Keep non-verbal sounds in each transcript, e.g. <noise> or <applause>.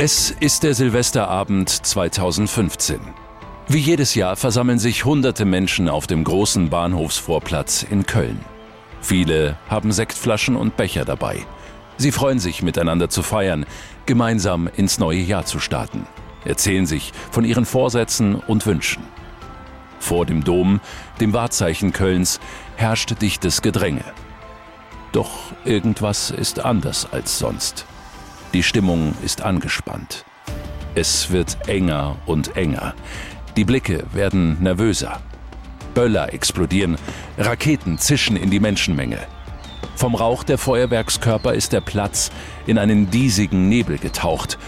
Es ist der Silvesterabend 2015. Wie jedes Jahr versammeln sich hunderte Menschen auf dem großen Bahnhofsvorplatz in Köln. Viele haben Sektflaschen und Becher dabei. Sie freuen sich, miteinander zu feiern, gemeinsam ins neue Jahr zu starten, erzählen sich von ihren Vorsätzen und Wünschen. Vor dem Dom, dem Wahrzeichen Kölns, herrscht dichtes Gedränge. Doch irgendwas ist anders als sonst. Die Stimmung ist angespannt. Es wird enger und enger. Die Blicke werden nervöser. Böller explodieren, Raketen zischen in die Menschenmenge. Vom Rauch der Feuerwerkskörper ist der Platz in einen diesigen Nebel getaucht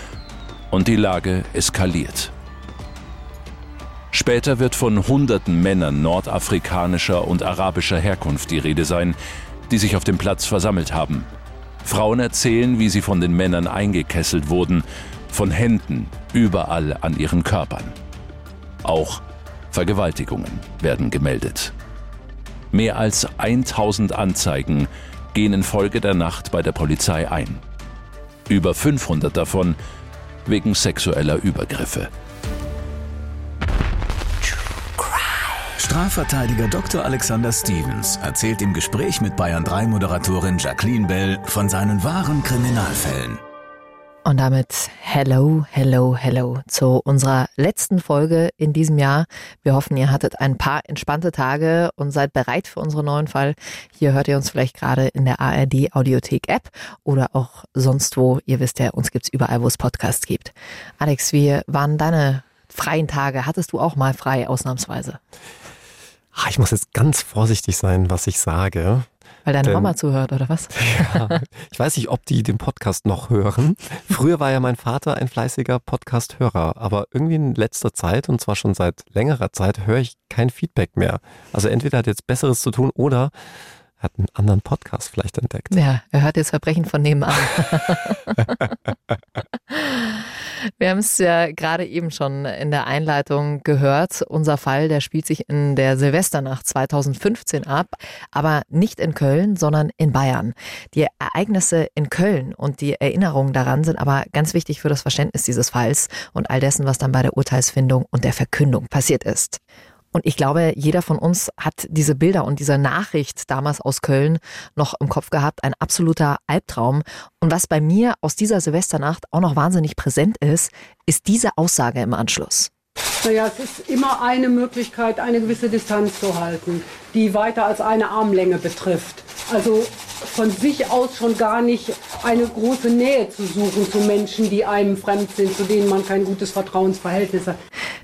und die Lage eskaliert. Später wird von hunderten Männern nordafrikanischer und arabischer Herkunft die Rede sein, die sich auf dem Platz versammelt haben. Frauen erzählen, wie sie von den Männern eingekesselt wurden, von Händen überall an ihren Körpern. Auch Vergewaltigungen werden gemeldet. Mehr als 1000 Anzeigen gehen in Folge der Nacht bei der Polizei ein. Über 500 davon wegen sexueller Übergriffe. Strafverteidiger Dr. Alexander Stevens erzählt im Gespräch mit Bayern 3 Moderatorin Jacqueline Bell von seinen wahren Kriminalfällen. Und damit hello, hello, hello zu unserer letzten Folge in diesem Jahr. Wir hoffen, ihr hattet ein paar entspannte Tage und seid bereit für unseren neuen Fall. Hier hört ihr uns vielleicht gerade in der ARD Audiothek App oder auch sonst wo. Ihr wisst ja, uns gibt's überall, wo es Podcasts gibt. Alex, wie waren deine freien Tage? Hattest du auch mal frei ausnahmsweise? Ah, ich muss jetzt ganz vorsichtig sein, was ich sage. Weil deine Denn, Mama zuhört, oder was? <laughs> Ja, ich weiß nicht, ob die den Podcast noch hören. Früher war ja mein Vater ein fleißiger Podcast-Hörer, aber irgendwie in letzter Zeit, und zwar schon seit längerer Zeit, höre ich kein Feedback mehr. Also entweder hat jetzt Besseres zu tun oder hat einen anderen Podcast vielleicht entdeckt. Ja, er hört jetzt Verbrechen von nebenan. <laughs> <laughs> Wir haben es ja gerade eben schon in der Einleitung gehört. Unser Fall, der spielt sich in der Silvesternacht 2015 ab, aber nicht in Köln, sondern in Bayern. Die Ereignisse in Köln und die Erinnerungen daran sind aber ganz wichtig für das Verständnis dieses Falls und all dessen, was dann bei der Urteilsfindung und der Verkündung passiert ist. Und ich glaube, jeder von uns hat diese Bilder und diese Nachricht damals aus Köln noch im Kopf gehabt. Ein absoluter Albtraum. Und was bei mir aus dieser Silvesternacht auch noch wahnsinnig präsent ist, ist diese Aussage im Anschluss. Naja, es ist immer eine Möglichkeit, eine gewisse Distanz zu halten, die weiter als eine Armlänge betrifft. Also von sich aus schon gar nicht eine große Nähe zu suchen zu Menschen, die einem fremd sind, zu denen man kein gutes Vertrauensverhältnis hat.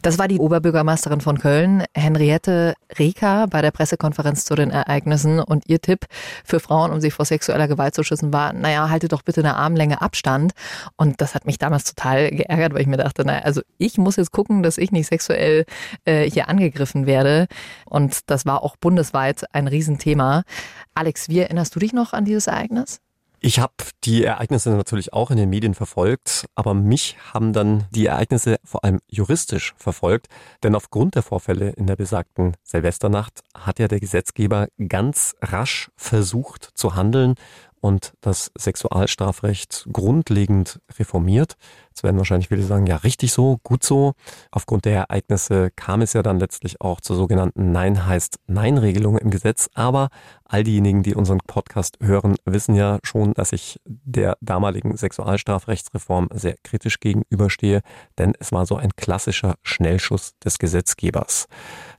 Das war die Oberbürgermeisterin von Köln, Henriette Reker, bei der Pressekonferenz zu den Ereignissen. Und ihr Tipp für Frauen, um sich vor sexueller Gewalt zu schützen, war, naja, haltet doch bitte eine Armlänge Abstand. Und das hat mich damals total geärgert, weil ich mir dachte, naja, also ich muss jetzt gucken, dass ich nicht sexuell äh, hier angegriffen werde. Und das war auch bundesweit ein Riesenthema. Alex, wie erinnerst du dich noch an dieses Ereignis? Ich habe die Ereignisse natürlich auch in den Medien verfolgt, aber mich haben dann die Ereignisse vor allem juristisch verfolgt, denn aufgrund der Vorfälle in der besagten Silvesternacht hat ja der Gesetzgeber ganz rasch versucht zu handeln und das Sexualstrafrecht grundlegend reformiert. Jetzt werden wahrscheinlich viele sagen, ja, richtig so, gut so. Aufgrund der Ereignisse kam es ja dann letztlich auch zur sogenannten Nein heißt Nein-Regelung im Gesetz. Aber all diejenigen, die unseren Podcast hören, wissen ja schon, dass ich der damaligen Sexualstrafrechtsreform sehr kritisch gegenüberstehe, denn es war so ein klassischer Schnellschuss des Gesetzgebers.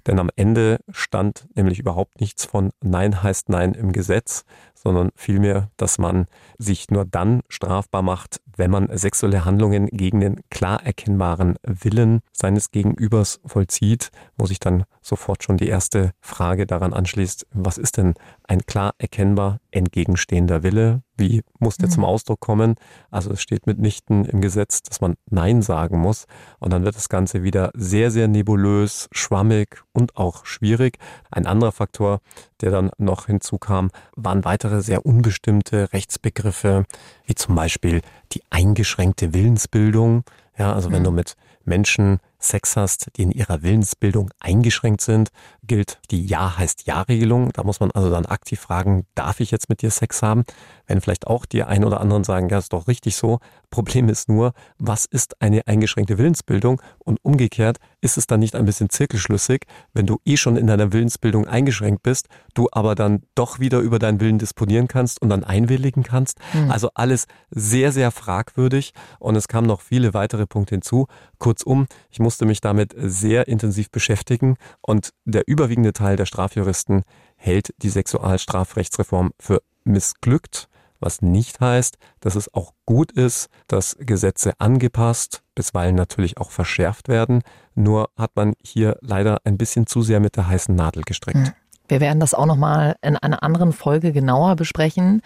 Denn am Ende stand nämlich überhaupt nichts von Nein heißt Nein im Gesetz, sondern vielmehr, dass man sich nur dann strafbar macht, wenn man sexuelle Handlungen gegen den klar erkennbaren Willen seines Gegenübers vollzieht, wo sich dann sofort schon die erste Frage daran anschließt, was ist denn ein klar erkennbar entgegenstehender Wille. Wie muss der mhm. zum Ausdruck kommen? Also es steht mitnichten im Gesetz, dass man Nein sagen muss. Und dann wird das Ganze wieder sehr, sehr nebulös, schwammig und auch schwierig. Ein anderer Faktor, der dann noch hinzukam, waren weitere sehr unbestimmte Rechtsbegriffe, wie zum Beispiel die eingeschränkte Willensbildung. Ja, also wenn mhm. du mit Menschen Sex hast, die in ihrer Willensbildung eingeschränkt sind, gilt die Ja heißt Ja-Regelung. Da muss man also dann aktiv fragen, darf ich jetzt mit dir Sex haben? Wenn vielleicht auch die ein oder anderen sagen, ja, ist doch richtig so. Problem ist nur, was ist eine eingeschränkte Willensbildung? Und umgekehrt, ist es dann nicht ein bisschen zirkelschlüssig, wenn du eh schon in deiner Willensbildung eingeschränkt bist, du aber dann doch wieder über deinen Willen disponieren kannst und dann einwilligen kannst? Mhm. Also alles sehr, sehr fragwürdig und es kamen noch viele weitere Punkte hinzu. Kurzum, ich musste mich damit sehr intensiv beschäftigen und der überwiegende Teil der Strafjuristen hält die Sexualstrafrechtsreform für missglückt, was nicht heißt, dass es auch gut ist, dass Gesetze angepasst, bisweilen natürlich auch verschärft werden. Nur hat man hier leider ein bisschen zu sehr mit der heißen Nadel gestrickt. Hm. Wir werden das auch nochmal in einer anderen Folge genauer besprechen.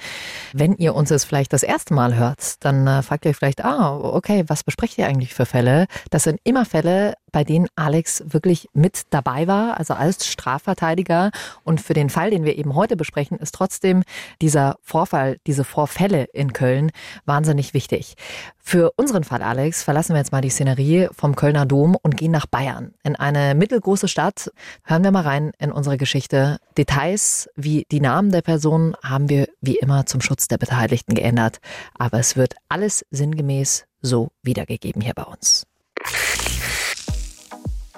Wenn ihr uns es vielleicht das erste Mal hört, dann äh, fragt ihr vielleicht, ah, okay, was besprecht ihr eigentlich für Fälle? Das sind immer Fälle, bei denen Alex wirklich mit dabei war, also als Strafverteidiger. Und für den Fall, den wir eben heute besprechen, ist trotzdem dieser Vorfall, diese Vorfälle in Köln wahnsinnig wichtig. Für unseren Fall, Alex, verlassen wir jetzt mal die Szenerie vom Kölner Dom und gehen nach Bayern, in eine mittelgroße Stadt. Hören wir mal rein in unsere Geschichte. Details wie die Namen der Personen haben wir wie immer zum Schutz der Beteiligten geändert. Aber es wird alles sinngemäß so wiedergegeben hier bei uns.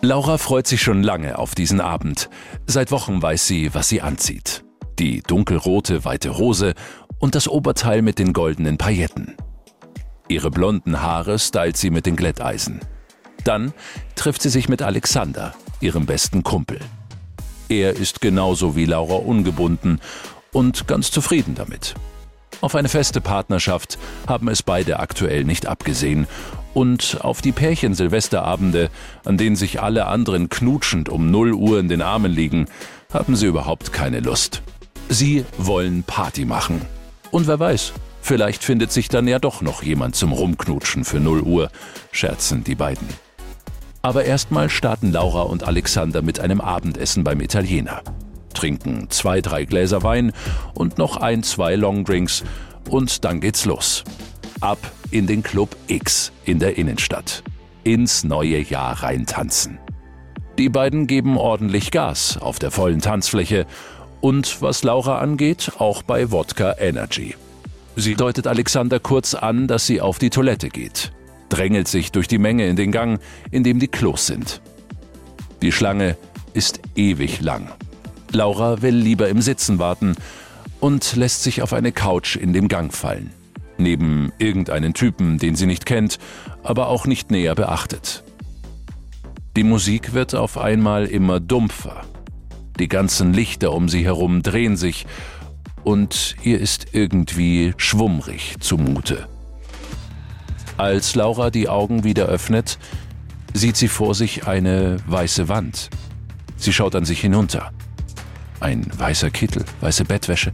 Laura freut sich schon lange auf diesen Abend. Seit Wochen weiß sie, was sie anzieht. Die dunkelrote weite Hose und das Oberteil mit den goldenen Pailletten. Ihre blonden Haare stylt sie mit den Glätteisen. Dann trifft sie sich mit Alexander, ihrem besten Kumpel. Er ist genauso wie Laura ungebunden und ganz zufrieden damit. Auf eine feste Partnerschaft haben es beide aktuell nicht abgesehen und auf die Pärchen-Silvesterabende, an denen sich alle anderen knutschend um 0 Uhr in den Armen liegen, haben sie überhaupt keine Lust. Sie wollen Party machen. Und wer weiß, vielleicht findet sich dann ja doch noch jemand zum Rumknutschen für 0 Uhr, scherzen die beiden. Aber erstmal starten Laura und Alexander mit einem Abendessen beim Italiener. Trinken zwei, drei Gläser Wein und noch ein, zwei Longdrinks und dann geht's los. Ab in den Club X in der Innenstadt. Ins neue Jahr reintanzen. Die beiden geben ordentlich Gas auf der vollen Tanzfläche und was Laura angeht, auch bei Wodka Energy. Sie deutet Alexander kurz an, dass sie auf die Toilette geht, drängelt sich durch die Menge in den Gang, in dem die Klos sind. Die Schlange ist ewig lang. Laura will lieber im Sitzen warten und lässt sich auf eine Couch in dem Gang fallen neben irgendeinen Typen, den sie nicht kennt, aber auch nicht näher beachtet. Die Musik wird auf einmal immer dumpfer. Die ganzen Lichter um sie herum drehen sich und ihr ist irgendwie schwummrig zumute. Als Laura die Augen wieder öffnet, sieht sie vor sich eine weiße Wand. Sie schaut an sich hinunter. Ein weißer Kittel, weiße Bettwäsche.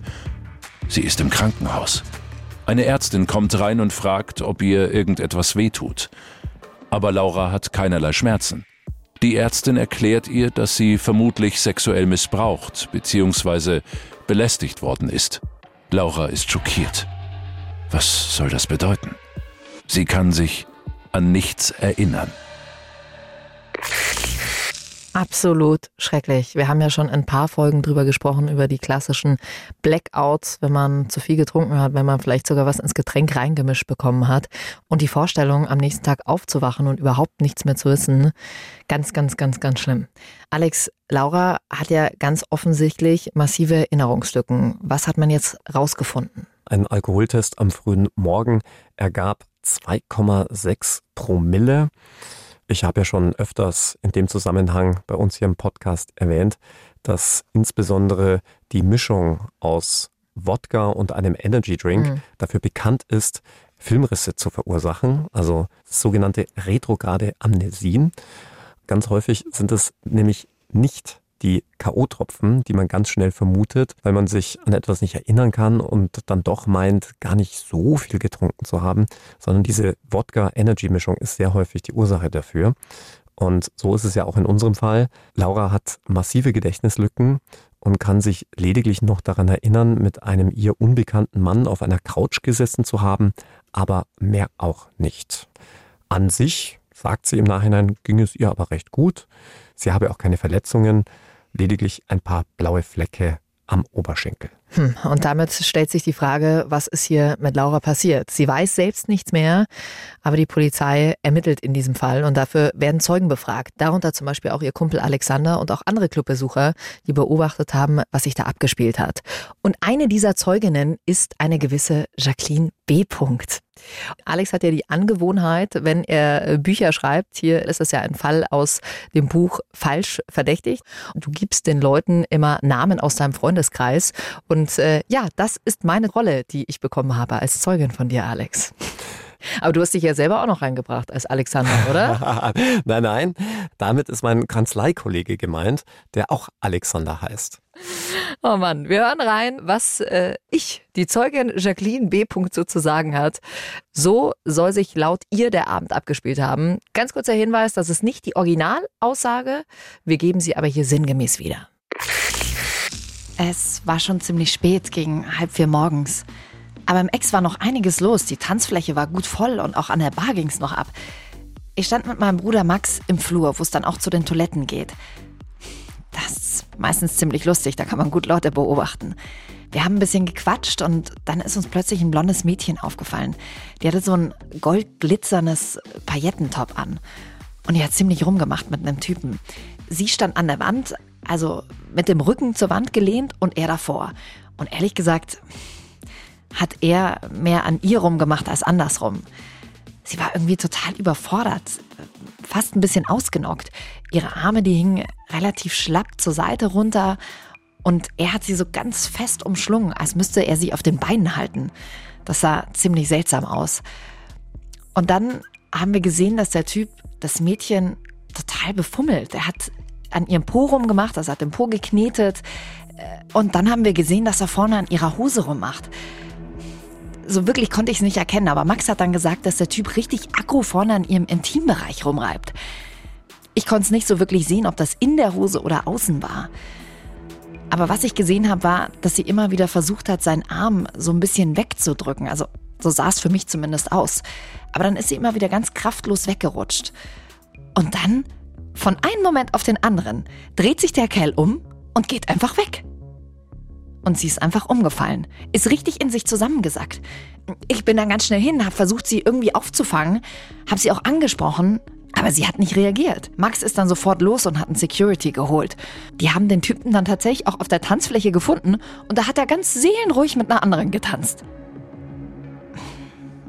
Sie ist im Krankenhaus. Eine Ärztin kommt rein und fragt, ob ihr irgendetwas wehtut. Aber Laura hat keinerlei Schmerzen. Die Ärztin erklärt ihr, dass sie vermutlich sexuell missbraucht bzw. belästigt worden ist. Laura ist schockiert. Was soll das bedeuten? Sie kann sich an nichts erinnern. Absolut schrecklich. Wir haben ja schon ein paar Folgen drüber gesprochen, über die klassischen Blackouts, wenn man zu viel getrunken hat, wenn man vielleicht sogar was ins Getränk reingemischt bekommen hat. Und die Vorstellung, am nächsten Tag aufzuwachen und überhaupt nichts mehr zu wissen, ganz, ganz, ganz, ganz schlimm. Alex, Laura hat ja ganz offensichtlich massive Erinnerungslücken. Was hat man jetzt rausgefunden? Ein Alkoholtest am frühen Morgen ergab 2,6 Promille. Ich habe ja schon öfters in dem Zusammenhang bei uns hier im Podcast erwähnt, dass insbesondere die Mischung aus Wodka und einem Energy Drink mhm. dafür bekannt ist, Filmrisse zu verursachen, also sogenannte retrograde Amnesien. Ganz häufig sind es nämlich nicht die K.O.-Tropfen, die man ganz schnell vermutet, weil man sich an etwas nicht erinnern kann und dann doch meint, gar nicht so viel getrunken zu haben, sondern diese Wodka-Energy-Mischung ist sehr häufig die Ursache dafür. Und so ist es ja auch in unserem Fall. Laura hat massive Gedächtnislücken und kann sich lediglich noch daran erinnern, mit einem ihr unbekannten Mann auf einer Couch gesessen zu haben, aber mehr auch nicht. An sich, sagt sie im Nachhinein, ging es ihr aber recht gut. Sie habe auch keine Verletzungen, lediglich ein paar blaue Flecke am Oberschenkel. Hm, und damit stellt sich die Frage, was ist hier mit Laura passiert? Sie weiß selbst nichts mehr, aber die Polizei ermittelt in diesem Fall und dafür werden Zeugen befragt. Darunter zum Beispiel auch ihr Kumpel Alexander und auch andere Clubbesucher, die beobachtet haben, was sich da abgespielt hat. Und eine dieser Zeuginnen ist eine gewisse Jacqueline B. Alex hat ja die Angewohnheit, wenn er äh, Bücher schreibt, hier ist es ja ein Fall aus dem Buch Falsch verdächtigt. Du gibst den Leuten immer Namen aus deinem Freundeskreis. Und äh, ja, das ist meine Rolle, die ich bekommen habe als Zeugin von dir, Alex. Aber du hast dich ja selber auch noch reingebracht als Alexander, oder? <laughs> nein, nein. Damit ist mein Kanzleikollege gemeint, der auch Alexander heißt. Oh Mann, wir hören rein, was äh, ich, die Zeugin Jacqueline B. so zu sagen hat. So soll sich laut ihr der Abend abgespielt haben. Ganz kurzer Hinweis, das ist nicht die Originalaussage. Wir geben sie aber hier sinngemäß wieder. Es war schon ziemlich spät, gegen halb vier morgens. Aber im Ex war noch einiges los. Die Tanzfläche war gut voll und auch an der Bar ging's noch ab. Ich stand mit meinem Bruder Max im Flur, wo es dann auch zu den Toiletten geht. Das ist meistens ziemlich lustig, da kann man gut Leute beobachten. Wir haben ein bisschen gequatscht und dann ist uns plötzlich ein blondes Mädchen aufgefallen. Die hatte so ein goldglitzernes Paillettentop an. Und die hat ziemlich rumgemacht mit einem Typen. Sie stand an der Wand, also mit dem Rücken zur Wand gelehnt und er davor. Und ehrlich gesagt hat er mehr an ihr rumgemacht als andersrum. Sie war irgendwie total überfordert, fast ein bisschen ausgenockt. Ihre Arme, die hingen relativ schlapp zur Seite runter und er hat sie so ganz fest umschlungen, als müsste er sie auf den Beinen halten. Das sah ziemlich seltsam aus. Und dann haben wir gesehen, dass der Typ das Mädchen total befummelt. Er hat an ihrem Po rumgemacht, also hat den Po geknetet. Und dann haben wir gesehen, dass er vorne an ihrer Hose rummacht. So wirklich konnte ich es nicht erkennen, aber Max hat dann gesagt, dass der Typ richtig aggro vorne an ihrem Intimbereich rumreibt. Ich konnte es nicht so wirklich sehen, ob das in der Hose oder außen war. Aber was ich gesehen habe, war, dass sie immer wieder versucht hat, seinen Arm so ein bisschen wegzudrücken. Also so sah es für mich zumindest aus. Aber dann ist sie immer wieder ganz kraftlos weggerutscht. Und dann, von einem Moment auf den anderen, dreht sich der Kerl um und geht einfach weg. Und sie ist einfach umgefallen, ist richtig in sich zusammengesackt. Ich bin dann ganz schnell hin, habe versucht, sie irgendwie aufzufangen, habe sie auch angesprochen, aber sie hat nicht reagiert. Max ist dann sofort los und hat einen Security geholt. Die haben den Typen dann tatsächlich auch auf der Tanzfläche gefunden und da hat er ganz seelenruhig mit einer anderen getanzt.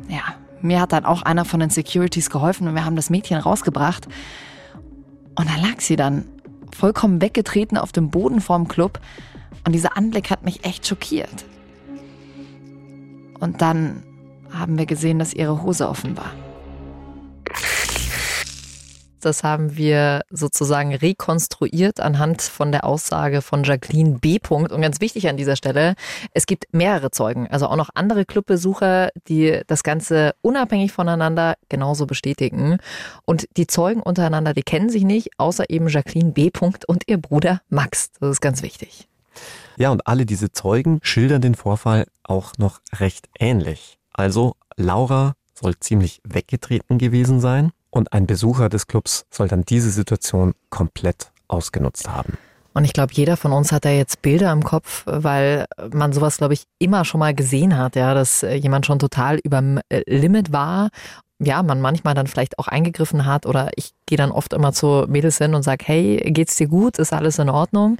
Ja, mir hat dann auch einer von den Securities geholfen und wir haben das Mädchen rausgebracht. Und da lag sie dann vollkommen weggetreten auf dem Boden vorm Club. Und dieser Anblick hat mich echt schockiert. Und dann haben wir gesehen, dass ihre Hose offen war. Das haben wir sozusagen rekonstruiert anhand von der Aussage von Jacqueline B. Und ganz wichtig an dieser Stelle, es gibt mehrere Zeugen, also auch noch andere Clubbesucher, die das Ganze unabhängig voneinander genauso bestätigen. Und die Zeugen untereinander, die kennen sich nicht, außer eben Jacqueline B. und ihr Bruder Max. Das ist ganz wichtig. Ja, und alle diese Zeugen schildern den Vorfall auch noch recht ähnlich. Also Laura soll ziemlich weggetreten gewesen sein und ein Besucher des Clubs soll dann diese Situation komplett ausgenutzt haben. Und ich glaube, jeder von uns hat da jetzt Bilder im Kopf, weil man sowas, glaube ich, immer schon mal gesehen hat, ja, dass jemand schon total überm äh, Limit war. Ja, man manchmal dann vielleicht auch eingegriffen hat oder ich gehe dann oft immer zu Mädels hin und sage, hey, geht's dir gut? Ist alles in Ordnung?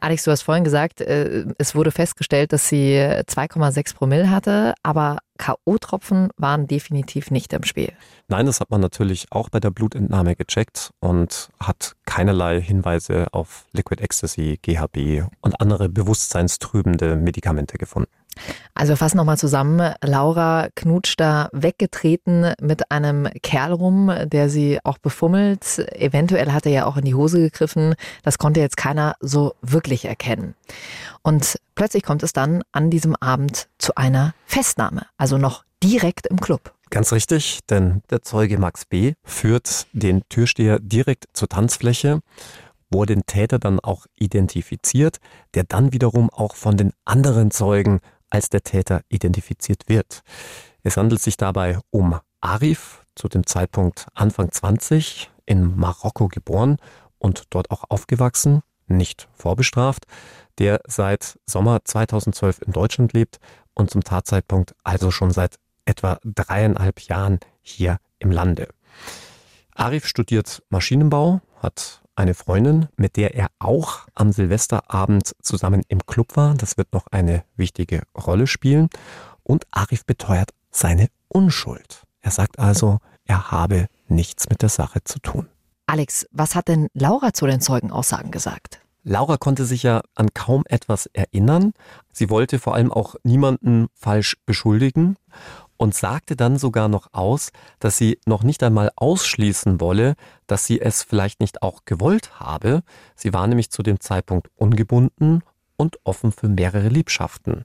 Alex, du hast vorhin gesagt, äh, es wurde festgestellt, dass sie 2,6 Promille hatte, aber K.O.-Tropfen waren definitiv nicht im Spiel. Nein, das hat man natürlich auch bei der Blutentnahme gecheckt und hat keinerlei Hinweise auf Liquid Ecstasy, GHB und andere bewusstseinstrübende Medikamente gefunden. Also fassen nochmal zusammen. Laura knutscht da weggetreten mit einem Kerl rum, der sie auch befummelt. Eventuell hat er ja auch in die Hose gegriffen. Das konnte jetzt keiner so wirklich erkennen. Und plötzlich kommt es dann an diesem Abend zu einer Festnahme, also noch direkt im Club. Ganz richtig, denn der Zeuge Max B. führt den Türsteher direkt zur Tanzfläche wo er den Täter dann auch identifiziert, der dann wiederum auch von den anderen Zeugen als der Täter identifiziert wird. Es handelt sich dabei um Arif, zu dem Zeitpunkt Anfang 20, in Marokko geboren und dort auch aufgewachsen, nicht vorbestraft, der seit Sommer 2012 in Deutschland lebt und zum Tatzeitpunkt also schon seit etwa dreieinhalb Jahren hier im Lande. Arif studiert Maschinenbau, hat eine Freundin, mit der er auch am Silvesterabend zusammen im Club war. Das wird noch eine wichtige Rolle spielen. Und Arif beteuert seine Unschuld. Er sagt also, er habe nichts mit der Sache zu tun. Alex, was hat denn Laura zu den Zeugenaussagen gesagt? Laura konnte sich ja an kaum etwas erinnern. Sie wollte vor allem auch niemanden falsch beschuldigen und sagte dann sogar noch aus, dass sie noch nicht einmal ausschließen wolle, dass sie es vielleicht nicht auch gewollt habe. Sie war nämlich zu dem Zeitpunkt ungebunden und offen für mehrere Liebschaften.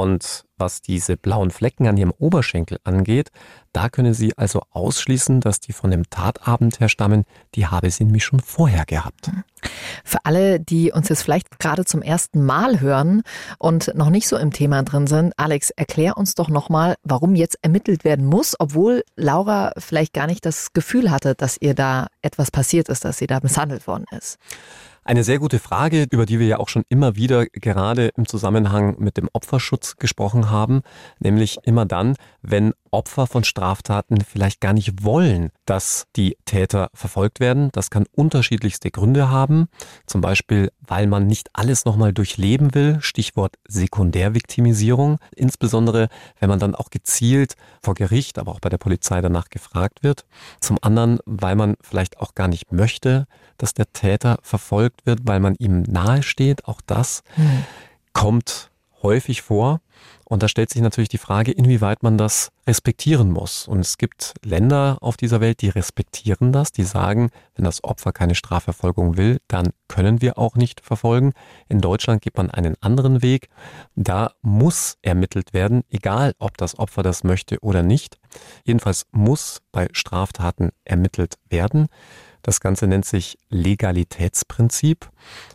Und was diese blauen Flecken an ihrem Oberschenkel angeht, da könne sie also ausschließen, dass die von dem Tatabend her stammen, die habe sie nämlich schon vorher gehabt. Für alle, die uns jetzt vielleicht gerade zum ersten Mal hören und noch nicht so im Thema drin sind, Alex, erklär uns doch nochmal, warum jetzt ermittelt werden muss, obwohl Laura vielleicht gar nicht das Gefühl hatte, dass ihr da etwas passiert ist, dass sie da misshandelt worden ist. Eine sehr gute Frage, über die wir ja auch schon immer wieder gerade im Zusammenhang mit dem Opferschutz gesprochen haben, nämlich immer dann, wenn Opfer von Straftaten vielleicht gar nicht wollen, dass die Täter verfolgt werden. Das kann unterschiedlichste Gründe haben, zum Beispiel, weil man nicht alles nochmal durchleben will, Stichwort Sekundärviktimisierung, insbesondere wenn man dann auch gezielt vor Gericht, aber auch bei der Polizei danach gefragt wird. Zum anderen, weil man vielleicht auch gar nicht möchte, dass der Täter verfolgt wird, weil man ihm nahe steht. Auch das mhm. kommt häufig vor. Und da stellt sich natürlich die Frage, inwieweit man das respektieren muss. Und es gibt Länder auf dieser Welt, die respektieren das, die sagen, wenn das Opfer keine Strafverfolgung will, dann können wir auch nicht verfolgen. In Deutschland gibt man einen anderen Weg. Da muss ermittelt werden, egal ob das Opfer das möchte oder nicht. Jedenfalls muss bei Straftaten ermittelt werden. Das Ganze nennt sich Legalitätsprinzip.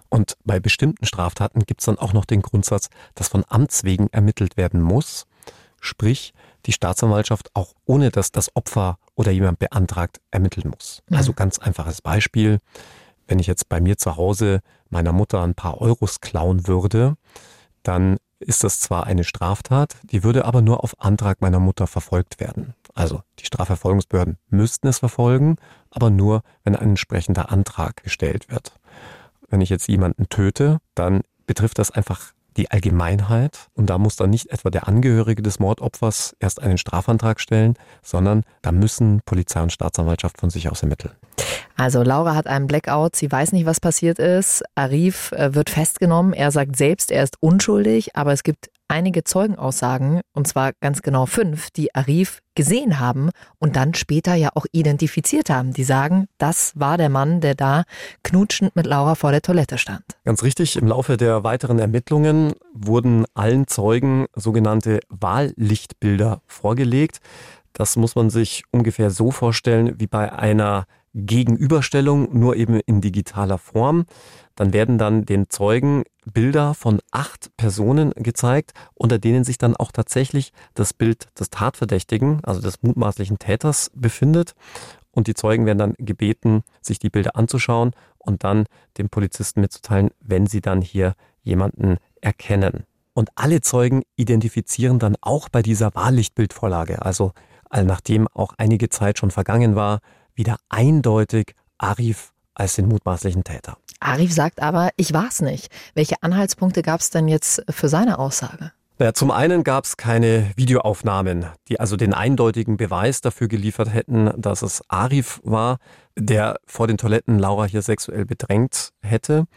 Und bei bestimmten Straftaten gibt es dann auch noch den Grundsatz, dass von Amts wegen ermittelt werden muss. Sprich, die Staatsanwaltschaft auch ohne dass das Opfer oder jemand beantragt ermitteln muss. Mhm. Also ganz einfaches Beispiel. Wenn ich jetzt bei mir zu Hause meiner Mutter ein paar Euros klauen würde, dann ist das zwar eine Straftat, die würde aber nur auf Antrag meiner Mutter verfolgt werden. Also die Strafverfolgungsbehörden müssten es verfolgen, aber nur, wenn ein entsprechender Antrag gestellt wird. Wenn ich jetzt jemanden töte, dann betrifft das einfach die Allgemeinheit und da muss dann nicht etwa der Angehörige des Mordopfers erst einen Strafantrag stellen, sondern da müssen Polizei und Staatsanwaltschaft von sich aus ermitteln. Also Laura hat einen Blackout, sie weiß nicht, was passiert ist. Arif äh, wird festgenommen, er sagt selbst, er ist unschuldig, aber es gibt einige Zeugenaussagen, und zwar ganz genau fünf, die Arif gesehen haben und dann später ja auch identifiziert haben. Die sagen, das war der Mann, der da knutschend mit Laura vor der Toilette stand. Ganz richtig, im Laufe der weiteren Ermittlungen wurden allen Zeugen sogenannte Wahllichtbilder vorgelegt. Das muss man sich ungefähr so vorstellen wie bei einer Gegenüberstellung, nur eben in digitaler Form. Dann werden dann den Zeugen Bilder von acht Personen gezeigt, unter denen sich dann auch tatsächlich das Bild des Tatverdächtigen, also des mutmaßlichen Täters, befindet. Und die Zeugen werden dann gebeten, sich die Bilder anzuschauen und dann dem Polizisten mitzuteilen, wenn sie dann hier jemanden erkennen. Und alle Zeugen identifizieren dann auch bei dieser Wahllichtbildvorlage, also nachdem auch einige Zeit schon vergangen war, wieder eindeutig Arif als den mutmaßlichen Täter. Arif sagt aber, ich war's nicht. Welche Anhaltspunkte gab es denn jetzt für seine Aussage? Naja, zum einen gab es keine Videoaufnahmen, die also den eindeutigen Beweis dafür geliefert hätten, dass es Arif war, der vor den Toiletten Laura hier sexuell bedrängt hätte.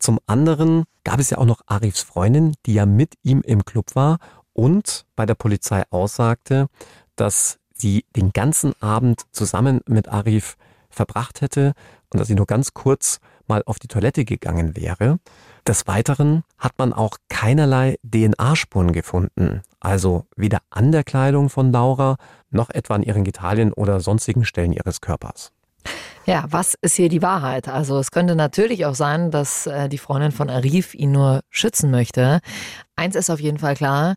Zum anderen gab es ja auch noch Arifs Freundin, die ja mit ihm im Club war und bei der Polizei aussagte, dass sie den ganzen Abend zusammen mit Arif verbracht hätte und dass sie nur ganz kurz mal auf die Toilette gegangen wäre. Des Weiteren hat man auch keinerlei DNA-Spuren gefunden, also weder an der Kleidung von Laura noch etwa an ihren Gitalien oder sonstigen Stellen ihres Körpers. Ja, was ist hier die Wahrheit? Also es könnte natürlich auch sein, dass äh, die Freundin von Arif ihn nur schützen möchte. Eins ist auf jeden Fall klar,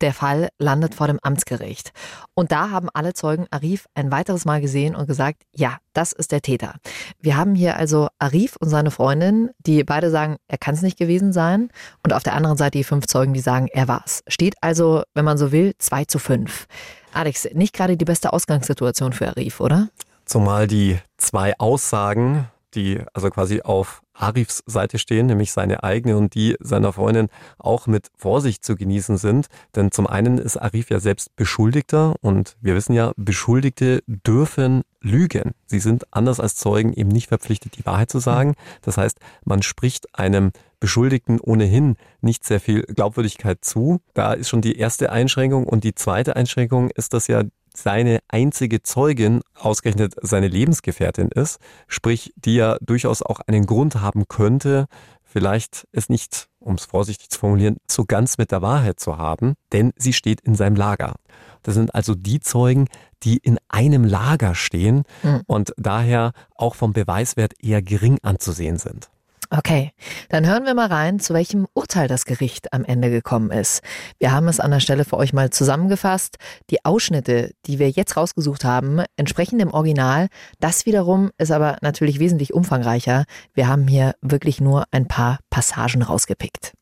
der Fall landet vor dem Amtsgericht. Und da haben alle Zeugen Arif ein weiteres Mal gesehen und gesagt, ja, das ist der Täter. Wir haben hier also Arif und seine Freundin, die beide sagen, er kann es nicht gewesen sein. Und auf der anderen Seite die fünf Zeugen, die sagen, er war's. Steht also, wenn man so will, zwei zu fünf. Alex, nicht gerade die beste Ausgangssituation für Arif, oder? Zumal die zwei Aussagen, die also quasi auf Arifs Seite stehen, nämlich seine eigene und die seiner Freundin auch mit Vorsicht zu genießen sind. Denn zum einen ist Arif ja selbst Beschuldigter und wir wissen ja, Beschuldigte dürfen lügen. Sie sind anders als Zeugen eben nicht verpflichtet, die Wahrheit zu sagen. Das heißt, man spricht einem Beschuldigten ohnehin nicht sehr viel Glaubwürdigkeit zu. Da ist schon die erste Einschränkung. Und die zweite Einschränkung ist, dass ja seine einzige Zeugin ausgerechnet seine Lebensgefährtin ist, sprich, die ja durchaus auch einen Grund haben könnte, vielleicht es nicht, um es vorsichtig zu formulieren, so ganz mit der Wahrheit zu haben, denn sie steht in seinem Lager. Das sind also die Zeugen, die in einem Lager stehen mhm. und daher auch vom Beweiswert eher gering anzusehen sind. Okay, dann hören wir mal rein, zu welchem Urteil das Gericht am Ende gekommen ist. Wir haben es an der Stelle für euch mal zusammengefasst. Die Ausschnitte, die wir jetzt rausgesucht haben, entsprechen dem Original. Das wiederum ist aber natürlich wesentlich umfangreicher. Wir haben hier wirklich nur ein paar Passagen rausgepickt.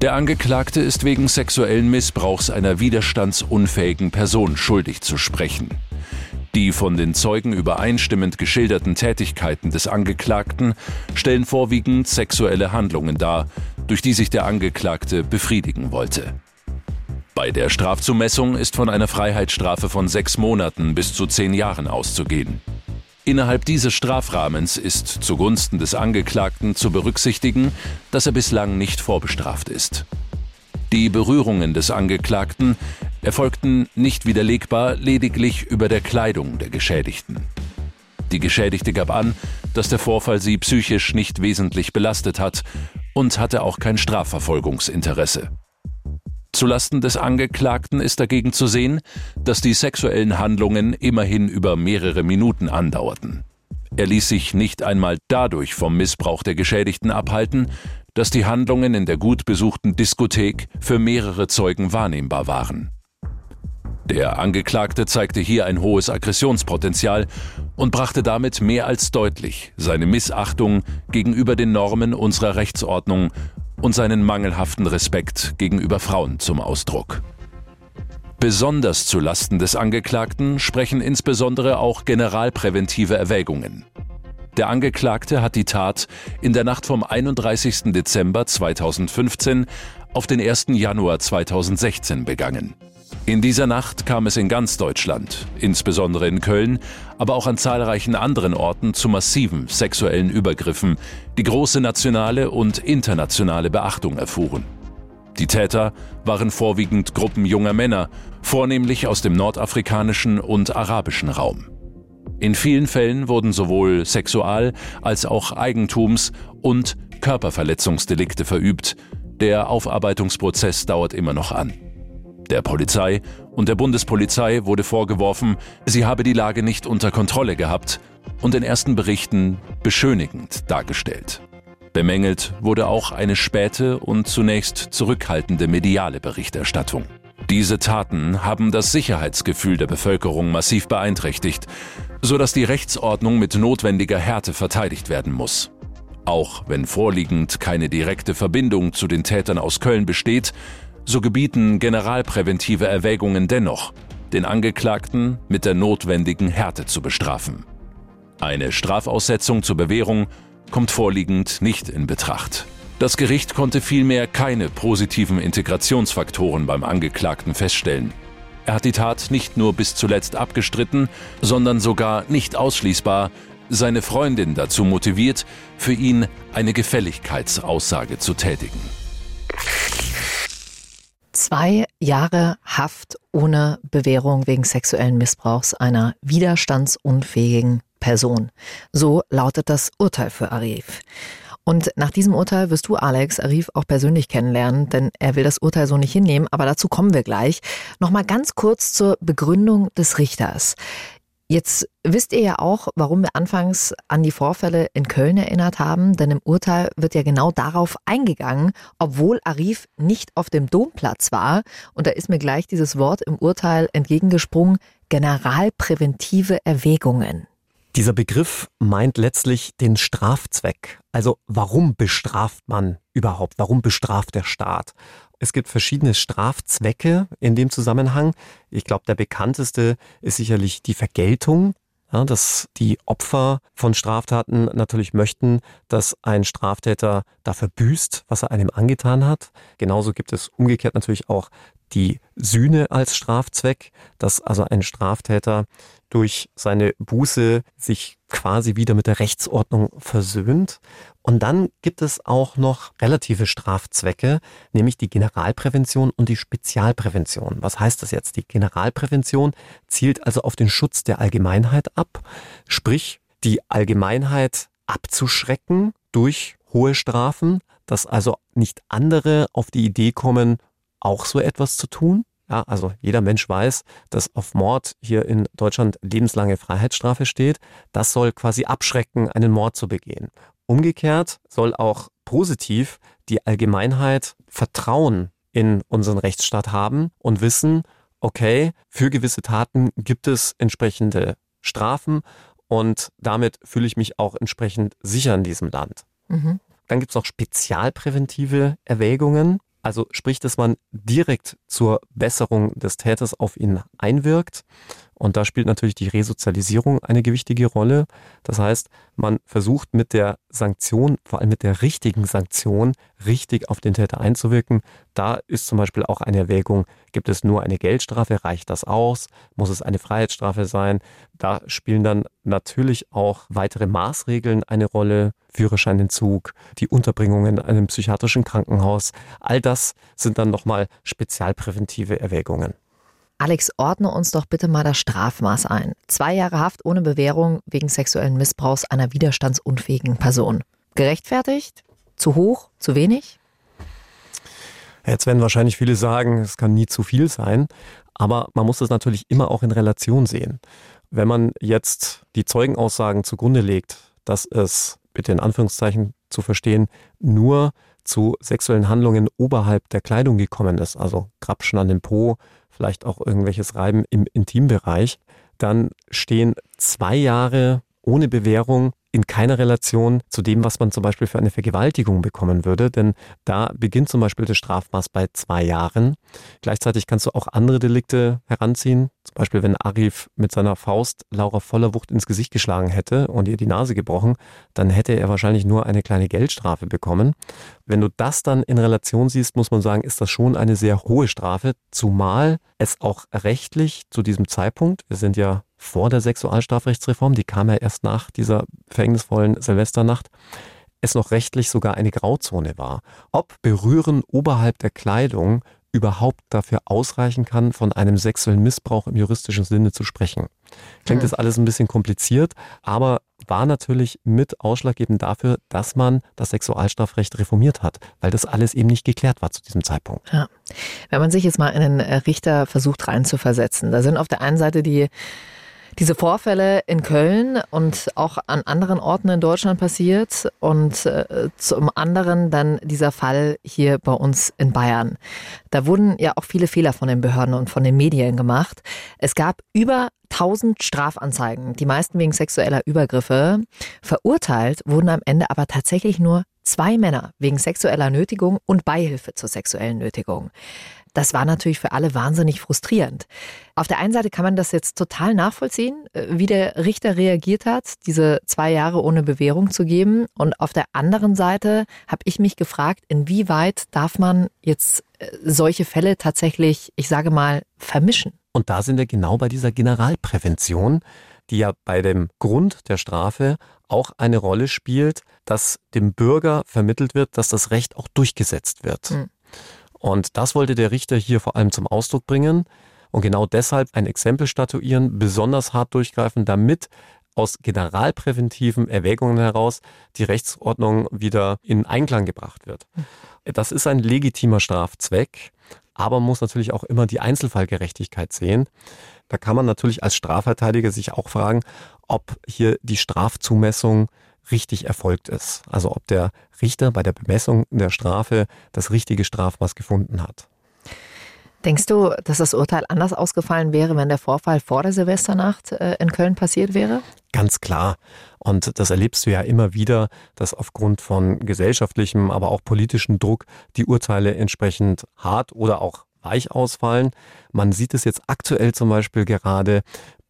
Der Angeklagte ist wegen sexuellen Missbrauchs einer widerstandsunfähigen Person schuldig zu sprechen. Die von den Zeugen übereinstimmend geschilderten Tätigkeiten des Angeklagten stellen vorwiegend sexuelle Handlungen dar, durch die sich der Angeklagte befriedigen wollte. Bei der Strafzumessung ist von einer Freiheitsstrafe von sechs Monaten bis zu zehn Jahren auszugehen. Innerhalb dieses Strafrahmens ist zugunsten des Angeklagten zu berücksichtigen, dass er bislang nicht vorbestraft ist. Die Berührungen des Angeklagten erfolgten nicht widerlegbar lediglich über der Kleidung der Geschädigten. Die Geschädigte gab an, dass der Vorfall sie psychisch nicht wesentlich belastet hat und hatte auch kein Strafverfolgungsinteresse. Zulasten des Angeklagten ist dagegen zu sehen, dass die sexuellen Handlungen immerhin über mehrere Minuten andauerten. Er ließ sich nicht einmal dadurch vom Missbrauch der Geschädigten abhalten, dass die Handlungen in der gut besuchten Diskothek für mehrere Zeugen wahrnehmbar waren. Der Angeklagte zeigte hier ein hohes Aggressionspotenzial und brachte damit mehr als deutlich seine Missachtung gegenüber den Normen unserer Rechtsordnung und seinen mangelhaften Respekt gegenüber Frauen zum Ausdruck. Besonders zu Lasten des Angeklagten sprechen insbesondere auch generalpräventive Erwägungen. Der Angeklagte hat die Tat in der Nacht vom 31. Dezember 2015 auf den 1. Januar 2016 begangen. In dieser Nacht kam es in ganz Deutschland, insbesondere in Köln, aber auch an zahlreichen anderen Orten zu massiven sexuellen Übergriffen, die große nationale und internationale Beachtung erfuhren. Die Täter waren vorwiegend Gruppen junger Männer, vornehmlich aus dem nordafrikanischen und arabischen Raum. In vielen Fällen wurden sowohl Sexual- als auch Eigentums- und Körperverletzungsdelikte verübt. Der Aufarbeitungsprozess dauert immer noch an. Der Polizei und der Bundespolizei wurde vorgeworfen, sie habe die Lage nicht unter Kontrolle gehabt und in ersten Berichten beschönigend dargestellt. Bemängelt wurde auch eine späte und zunächst zurückhaltende mediale Berichterstattung. Diese Taten haben das Sicherheitsgefühl der Bevölkerung massiv beeinträchtigt, sodass die Rechtsordnung mit notwendiger Härte verteidigt werden muss. Auch wenn vorliegend keine direkte Verbindung zu den Tätern aus Köln besteht, so gebieten generalpräventive Erwägungen dennoch, den Angeklagten mit der notwendigen Härte zu bestrafen. Eine Strafaussetzung zur Bewährung kommt vorliegend nicht in Betracht. Das Gericht konnte vielmehr keine positiven Integrationsfaktoren beim Angeklagten feststellen. Er hat die Tat nicht nur bis zuletzt abgestritten, sondern sogar nicht ausschließbar seine Freundin dazu motiviert, für ihn eine Gefälligkeitsaussage zu tätigen. Zwei Jahre Haft ohne Bewährung wegen sexuellen Missbrauchs einer widerstandsunfähigen Person. So lautet das Urteil für Arif. Und nach diesem Urteil wirst du Alex Arif auch persönlich kennenlernen, denn er will das Urteil so nicht hinnehmen, aber dazu kommen wir gleich. Nochmal ganz kurz zur Begründung des Richters. Jetzt wisst ihr ja auch, warum wir anfangs an die Vorfälle in Köln erinnert haben, denn im Urteil wird ja genau darauf eingegangen, obwohl Arif nicht auf dem Domplatz war. Und da ist mir gleich dieses Wort im Urteil entgegengesprungen, generalpräventive Erwägungen. Dieser Begriff meint letztlich den Strafzweck. Also warum bestraft man überhaupt? Warum bestraft der Staat? Es gibt verschiedene Strafzwecke in dem Zusammenhang. Ich glaube, der bekannteste ist sicherlich die Vergeltung. Ja, dass die Opfer von Straftaten natürlich möchten, dass ein Straftäter dafür büßt, was er einem angetan hat. Genauso gibt es umgekehrt natürlich auch die Sühne als Strafzweck, dass also ein Straftäter durch seine Buße sich quasi wieder mit der Rechtsordnung versöhnt. Und dann gibt es auch noch relative Strafzwecke, nämlich die Generalprävention und die Spezialprävention. Was heißt das jetzt? Die Generalprävention zielt also auf den Schutz der Allgemeinheit ab, sprich die Allgemeinheit abzuschrecken durch hohe Strafen, dass also nicht andere auf die Idee kommen, auch so etwas zu tun. Ja, also jeder Mensch weiß, dass auf Mord hier in Deutschland lebenslange Freiheitsstrafe steht. Das soll quasi abschrecken, einen Mord zu begehen. Umgekehrt soll auch positiv die Allgemeinheit Vertrauen in unseren Rechtsstaat haben und wissen, okay, für gewisse Taten gibt es entsprechende Strafen und damit fühle ich mich auch entsprechend sicher in diesem Land. Mhm. Dann gibt es noch spezialpräventive Erwägungen. Also sprich, dass man direkt zur Besserung des Täters auf ihn einwirkt. Und da spielt natürlich die Resozialisierung eine gewichtige Rolle. Das heißt, man versucht mit der Sanktion, vor allem mit der richtigen Sanktion, richtig auf den Täter einzuwirken. Da ist zum Beispiel auch eine Erwägung, gibt es nur eine Geldstrafe, reicht das aus? Muss es eine Freiheitsstrafe sein? Da spielen dann natürlich auch weitere Maßregeln eine Rolle. Führerscheinentzug, die Unterbringung in einem psychiatrischen Krankenhaus. All das sind dann nochmal spezialpräventive Erwägungen. Alex, ordne uns doch bitte mal das Strafmaß ein. Zwei Jahre Haft ohne Bewährung wegen sexuellen Missbrauchs einer widerstandsunfähigen Person. Gerechtfertigt? Zu hoch? Zu wenig? Jetzt werden wahrscheinlich viele sagen, es kann nie zu viel sein, aber man muss das natürlich immer auch in Relation sehen. Wenn man jetzt die Zeugenaussagen zugrunde legt, dass es, bitte in Anführungszeichen zu verstehen, nur zu sexuellen Handlungen oberhalb der Kleidung gekommen ist, also Grapschen an dem Po, vielleicht auch irgendwelches Reiben im Intimbereich, dann stehen zwei Jahre ohne Bewährung in keiner Relation zu dem, was man zum Beispiel für eine Vergewaltigung bekommen würde, denn da beginnt zum Beispiel das Strafmaß bei zwei Jahren. Gleichzeitig kannst du auch andere Delikte heranziehen, zum Beispiel wenn Arif mit seiner Faust Laura voller Wucht ins Gesicht geschlagen hätte und ihr die Nase gebrochen, dann hätte er wahrscheinlich nur eine kleine Geldstrafe bekommen. Wenn du das dann in Relation siehst, muss man sagen, ist das schon eine sehr hohe Strafe, zumal es auch rechtlich zu diesem Zeitpunkt, wir sind ja vor der Sexualstrafrechtsreform, die kam ja erst nach dieser verhängnisvollen Silvesternacht, es noch rechtlich sogar eine Grauzone war. Ob Berühren oberhalb der Kleidung überhaupt dafür ausreichen kann, von einem sexuellen Missbrauch im juristischen Sinne zu sprechen. Klingt mhm. das alles ein bisschen kompliziert, aber war natürlich mit ausschlaggebend dafür, dass man das Sexualstrafrecht reformiert hat, weil das alles eben nicht geklärt war zu diesem Zeitpunkt. Ja. Wenn man sich jetzt mal in einen Richter versucht reinzuversetzen, da sind auf der einen Seite die diese Vorfälle in Köln und auch an anderen Orten in Deutschland passiert und äh, zum anderen dann dieser Fall hier bei uns in Bayern. Da wurden ja auch viele Fehler von den Behörden und von den Medien gemacht. Es gab über 1000 Strafanzeigen, die meisten wegen sexueller Übergriffe. Verurteilt wurden am Ende aber tatsächlich nur zwei Männer wegen sexueller Nötigung und Beihilfe zur sexuellen Nötigung. Das war natürlich für alle wahnsinnig frustrierend. Auf der einen Seite kann man das jetzt total nachvollziehen, äh, wie der Richter reagiert hat, diese zwei Jahre ohne Bewährung zu geben. Und auf der anderen Seite habe ich mich gefragt, inwieweit darf man jetzt äh, solche Fälle tatsächlich, ich sage mal, vermischen? Und da sind wir genau bei dieser Generalprävention, die ja bei dem Grund der Strafe auch eine Rolle spielt, dass dem Bürger vermittelt wird, dass das Recht auch durchgesetzt wird. Mhm. Und das wollte der Richter hier vor allem zum Ausdruck bringen und genau deshalb ein Exempel statuieren, besonders hart durchgreifen, damit aus generalpräventiven Erwägungen heraus die Rechtsordnung wieder in Einklang gebracht wird. Das ist ein legitimer Strafzweck, aber man muss natürlich auch immer die Einzelfallgerechtigkeit sehen. Da kann man natürlich als Strafverteidiger sich auch fragen, ob hier die Strafzumessung richtig erfolgt ist. Also ob der Richter bei der Bemessung der Strafe das richtige Strafmaß gefunden hat. Denkst du, dass das Urteil anders ausgefallen wäre, wenn der Vorfall vor der Silvesternacht äh, in Köln passiert wäre? Ganz klar. Und das erlebst du ja immer wieder, dass aufgrund von gesellschaftlichem, aber auch politischem Druck die Urteile entsprechend hart oder auch weich ausfallen. Man sieht es jetzt aktuell zum Beispiel gerade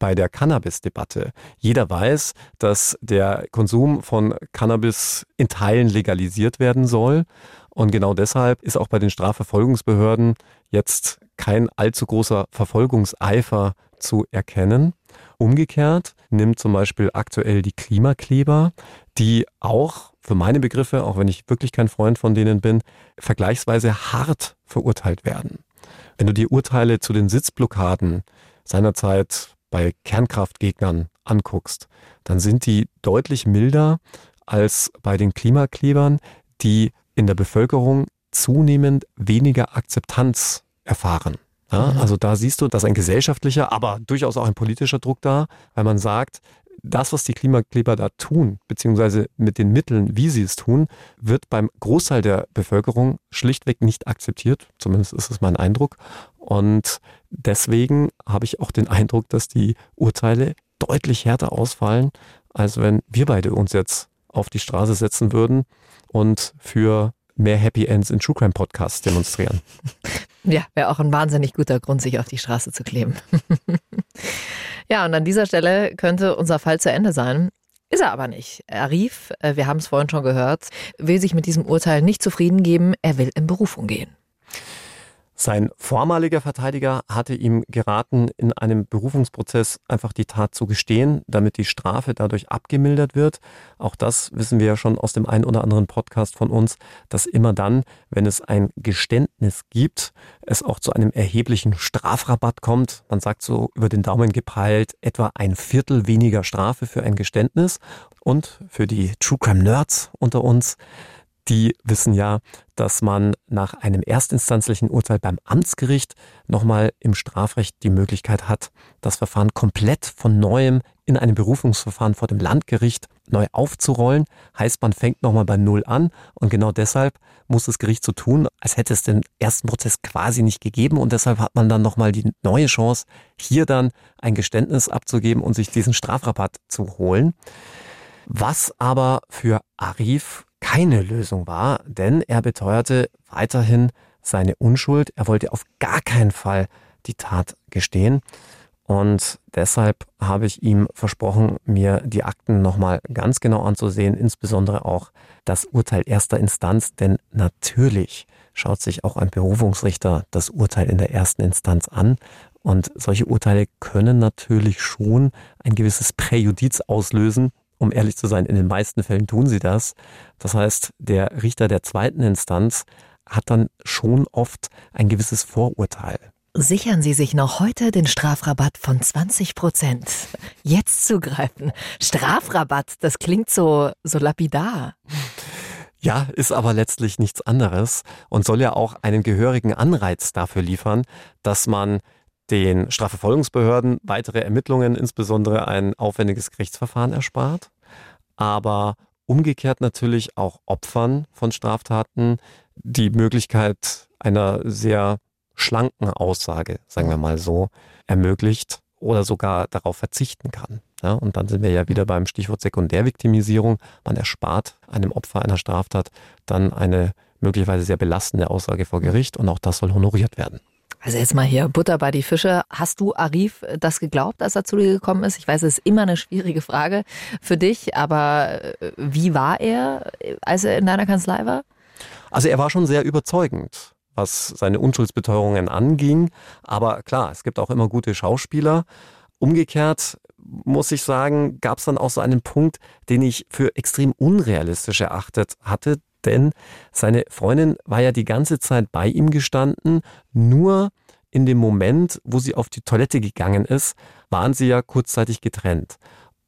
bei der Cannabis-Debatte. Jeder weiß, dass der Konsum von Cannabis in Teilen legalisiert werden soll. Und genau deshalb ist auch bei den Strafverfolgungsbehörden jetzt kein allzu großer Verfolgungseifer zu erkennen. Umgekehrt nimmt zum Beispiel aktuell die Klimakleber, die auch für meine Begriffe, auch wenn ich wirklich kein Freund von denen bin, vergleichsweise hart verurteilt werden. Wenn du die Urteile zu den Sitzblockaden seinerzeit bei Kernkraftgegnern anguckst, dann sind die deutlich milder als bei den Klimaklebern, die in der Bevölkerung zunehmend weniger Akzeptanz erfahren. Ja, mhm. Also da siehst du, dass ein gesellschaftlicher, aber durchaus auch ein politischer Druck da, weil man sagt, das, was die Klimakleber da tun, beziehungsweise mit den Mitteln, wie sie es tun, wird beim Großteil der Bevölkerung schlichtweg nicht akzeptiert. Zumindest ist es mein Eindruck. Und deswegen habe ich auch den Eindruck, dass die Urteile deutlich härter ausfallen, als wenn wir beide uns jetzt auf die Straße setzen würden und für mehr Happy Ends in True Crime Podcasts demonstrieren. <laughs> Ja, wäre auch ein wahnsinnig guter Grund, sich auf die Straße zu kleben. <laughs> ja, und an dieser Stelle könnte unser Fall zu Ende sein. Ist er aber nicht. Arif, äh, wir haben es vorhin schon gehört, will sich mit diesem Urteil nicht zufrieden geben. Er will in Berufung gehen. Sein vormaliger Verteidiger hatte ihm geraten, in einem Berufungsprozess einfach die Tat zu gestehen, damit die Strafe dadurch abgemildert wird. Auch das wissen wir ja schon aus dem einen oder anderen Podcast von uns, dass immer dann, wenn es ein Geständnis gibt, es auch zu einem erheblichen Strafrabatt kommt. Man sagt so über den Daumen gepeilt, etwa ein Viertel weniger Strafe für ein Geständnis. Und für die True Crime Nerds unter uns, die wissen ja, dass man nach einem erstinstanzlichen Urteil beim Amtsgericht nochmal im Strafrecht die Möglichkeit hat, das Verfahren komplett von neuem in einem Berufungsverfahren vor dem Landgericht neu aufzurollen. Heißt, man fängt nochmal bei Null an und genau deshalb muss das Gericht so tun, als hätte es den ersten Prozess quasi nicht gegeben und deshalb hat man dann nochmal die neue Chance, hier dann ein Geständnis abzugeben und sich diesen Strafrabatt zu holen. Was aber für Arif keine Lösung war, denn er beteuerte weiterhin seine Unschuld. Er wollte auf gar keinen Fall die Tat gestehen. Und deshalb habe ich ihm versprochen, mir die Akten nochmal ganz genau anzusehen, insbesondere auch das Urteil erster Instanz, denn natürlich schaut sich auch ein Berufungsrichter das Urteil in der ersten Instanz an. Und solche Urteile können natürlich schon ein gewisses Präjudiz auslösen, um ehrlich zu sein, in den meisten Fällen tun sie das. Das heißt, der Richter der zweiten Instanz hat dann schon oft ein gewisses Vorurteil. Sichern Sie sich noch heute den Strafrabatt von 20 Prozent. Jetzt zugreifen. Strafrabatt, das klingt so, so lapidar. Ja, ist aber letztlich nichts anderes und soll ja auch einen gehörigen Anreiz dafür liefern, dass man den Strafverfolgungsbehörden weitere Ermittlungen, insbesondere ein aufwendiges Gerichtsverfahren erspart, aber umgekehrt natürlich auch Opfern von Straftaten die Möglichkeit einer sehr schlanken Aussage, sagen wir mal so, ermöglicht oder sogar darauf verzichten kann. Ja, und dann sind wir ja wieder beim Stichwort Sekundärviktimisierung. Man erspart einem Opfer einer Straftat dann eine möglicherweise sehr belastende Aussage vor Gericht und auch das soll honoriert werden. Also jetzt mal hier Butter bei die Fische. Hast du Arif das geglaubt, als er zu dir gekommen ist? Ich weiß, es ist immer eine schwierige Frage für dich, aber äh, wie war er, als er in deiner Kanzlei war? Also er war schon sehr überzeugend, was seine Unschuldsbeteuerungen anging. Aber klar, es gibt auch immer gute Schauspieler. Umgekehrt muss ich sagen, gab es dann auch so einen Punkt, den ich für extrem unrealistisch erachtet hatte, Denn seine Freundin war ja die ganze Zeit bei ihm gestanden, nur in dem Moment, wo sie auf die Toilette gegangen ist, waren sie ja kurzzeitig getrennt.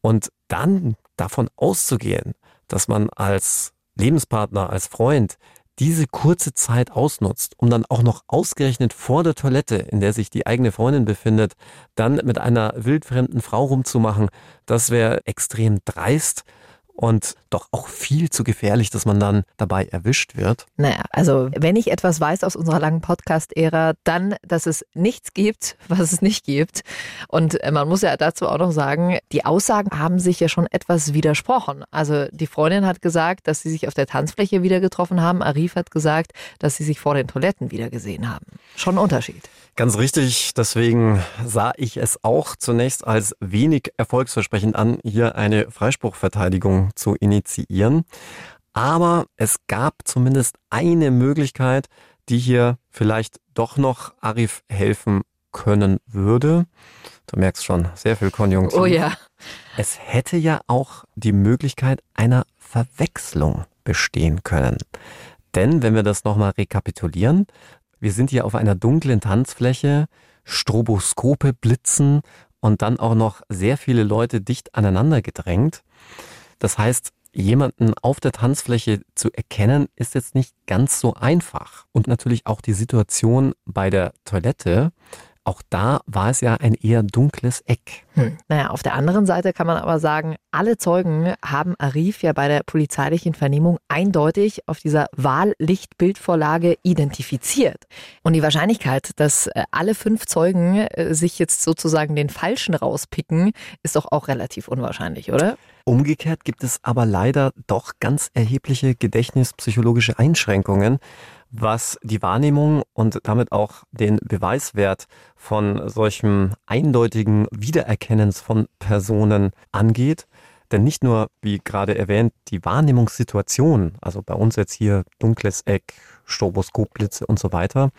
Und dann davon auszugehen, dass man als Lebenspartner, als Freund diese kurze Zeit ausnutzt, um dann auch noch ausgerechnet vor der Toilette, in der sich die eigene Freundin befindet, dann mit einer wildfremden Frau rumzumachen, das wäre extrem dreist und doch auch viel zu gefährlich, dass man dann dabei erwischt wird. Naja, also wenn ich etwas weiß aus unserer langen Podcast-Ära, dann, dass es nichts gibt, <laughs> was es nicht gibt. Und äh, man muss ja dazu auch noch sagen, die Aussagen haben sich ja schon etwas widersprochen. Also die Freundin hat gesagt, dass sie sich auf der Tanzfläche wieder getroffen haben. Arif hat gesagt, dass sie sich vor den Toiletten wieder gesehen haben. Schon ein Unterschied. Ganz richtig, deswegen sah ich es auch zunächst als wenig erfolgsversprechend an, hier eine Freispruchverteidigung zu initiieren. Aber es gab zumindest eine Möglichkeit, die hier vielleicht doch noch Arif helfen können würde. Du merkst schon, sehr viel Konjunktiv. Oh ja. Es hätte ja auch die Möglichkeit einer Verwechslung bestehen können. Denn wenn wir das nochmal rekapitulieren, wir sind hier auf einer dunklen Tanzfläche, Stroboskope blitzen und dann auch noch sehr viele Leute dicht aneinander gedrängt. Das heißt, jemanden auf der Tanzfläche zu erkennen, ist jetzt nicht ganz so einfach. Und natürlich auch die Situation bei der Toilette. Auch da war es ja ein eher dunkles Eck. Hm. Naja, auf der anderen Seite kann man aber sagen, alle Zeugen haben Arif ja bei der polizeilichen Vernehmung eindeutig auf dieser Wahllichtbildvorlage identifiziert. Und die Wahrscheinlichkeit, dass äh, alle fünf Zeugen äh, sich jetzt sozusagen den Falschen rauspicken, ist doch auch relativ unwahrscheinlich, oder? Umgekehrt gibt es aber leider doch ganz erhebliche gedächtnispsychologische Einschränkungen was die Wahrnehmung und damit auch den Beweiswert von solchem eindeutigen Wiedererkennens von Personen angeht. Denn nicht nur, wie gerade erwähnt, die Wahrnehmungssituation, also bei uns jetzt hier dunkles Eck, Stroboskopblitze und so weiter,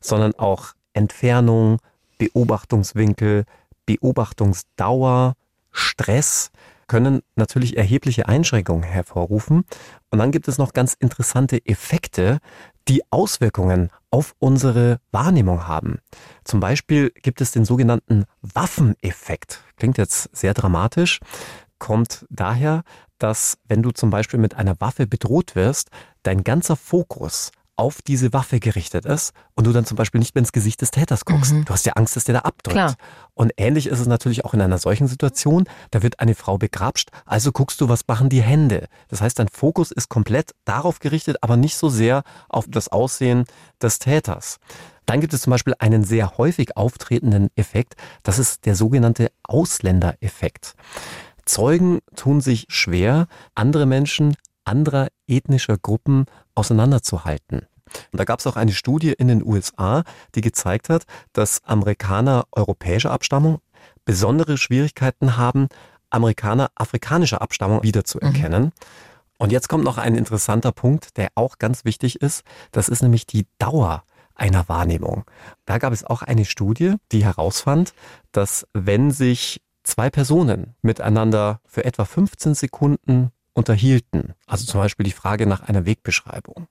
sondern auch Entfernung, Beobachtungswinkel, Beobachtungsdauer, Stress, können natürlich erhebliche Einschränkungen hervorrufen. Und dann gibt es noch ganz interessante Effekte, die Auswirkungen auf unsere Wahrnehmung haben. Zum Beispiel gibt es den sogenannten Waffeneffekt. Klingt jetzt sehr dramatisch, kommt daher, dass wenn du zum Beispiel mit einer Waffe bedroht wirst, dein ganzer Fokus auf diese Waffe gerichtet ist und du dann zum Beispiel nicht mehr ins Gesicht des Täters guckst. Mhm. Du hast ja Angst, dass der da abdrückt. Klar. Und ähnlich ist es natürlich auch in einer solchen Situation. Da wird eine Frau begrapscht, also guckst du, was machen die Hände. Das heißt, dein Fokus ist komplett darauf gerichtet, aber nicht so sehr auf das Aussehen des Täters. Dann gibt es zum Beispiel einen sehr häufig auftretenden Effekt. Das ist der sogenannte Ausländereffekt. Zeugen tun sich schwer, andere Menschen anderer ethnischer Gruppen auseinanderzuhalten. Und da gab es auch eine Studie in den USA, die gezeigt hat, dass Amerikaner europäischer Abstammung besondere Schwierigkeiten haben, Amerikaner afrikanischer Abstammung wiederzuerkennen. Mhm. Und jetzt kommt noch ein interessanter Punkt, der auch ganz wichtig ist. Das ist nämlich die Dauer einer Wahrnehmung. Da gab es auch eine Studie, die herausfand, dass wenn sich zwei Personen miteinander für etwa 15 Sekunden unterhielten. Also zum Beispiel die Frage nach einer Wegbeschreibung.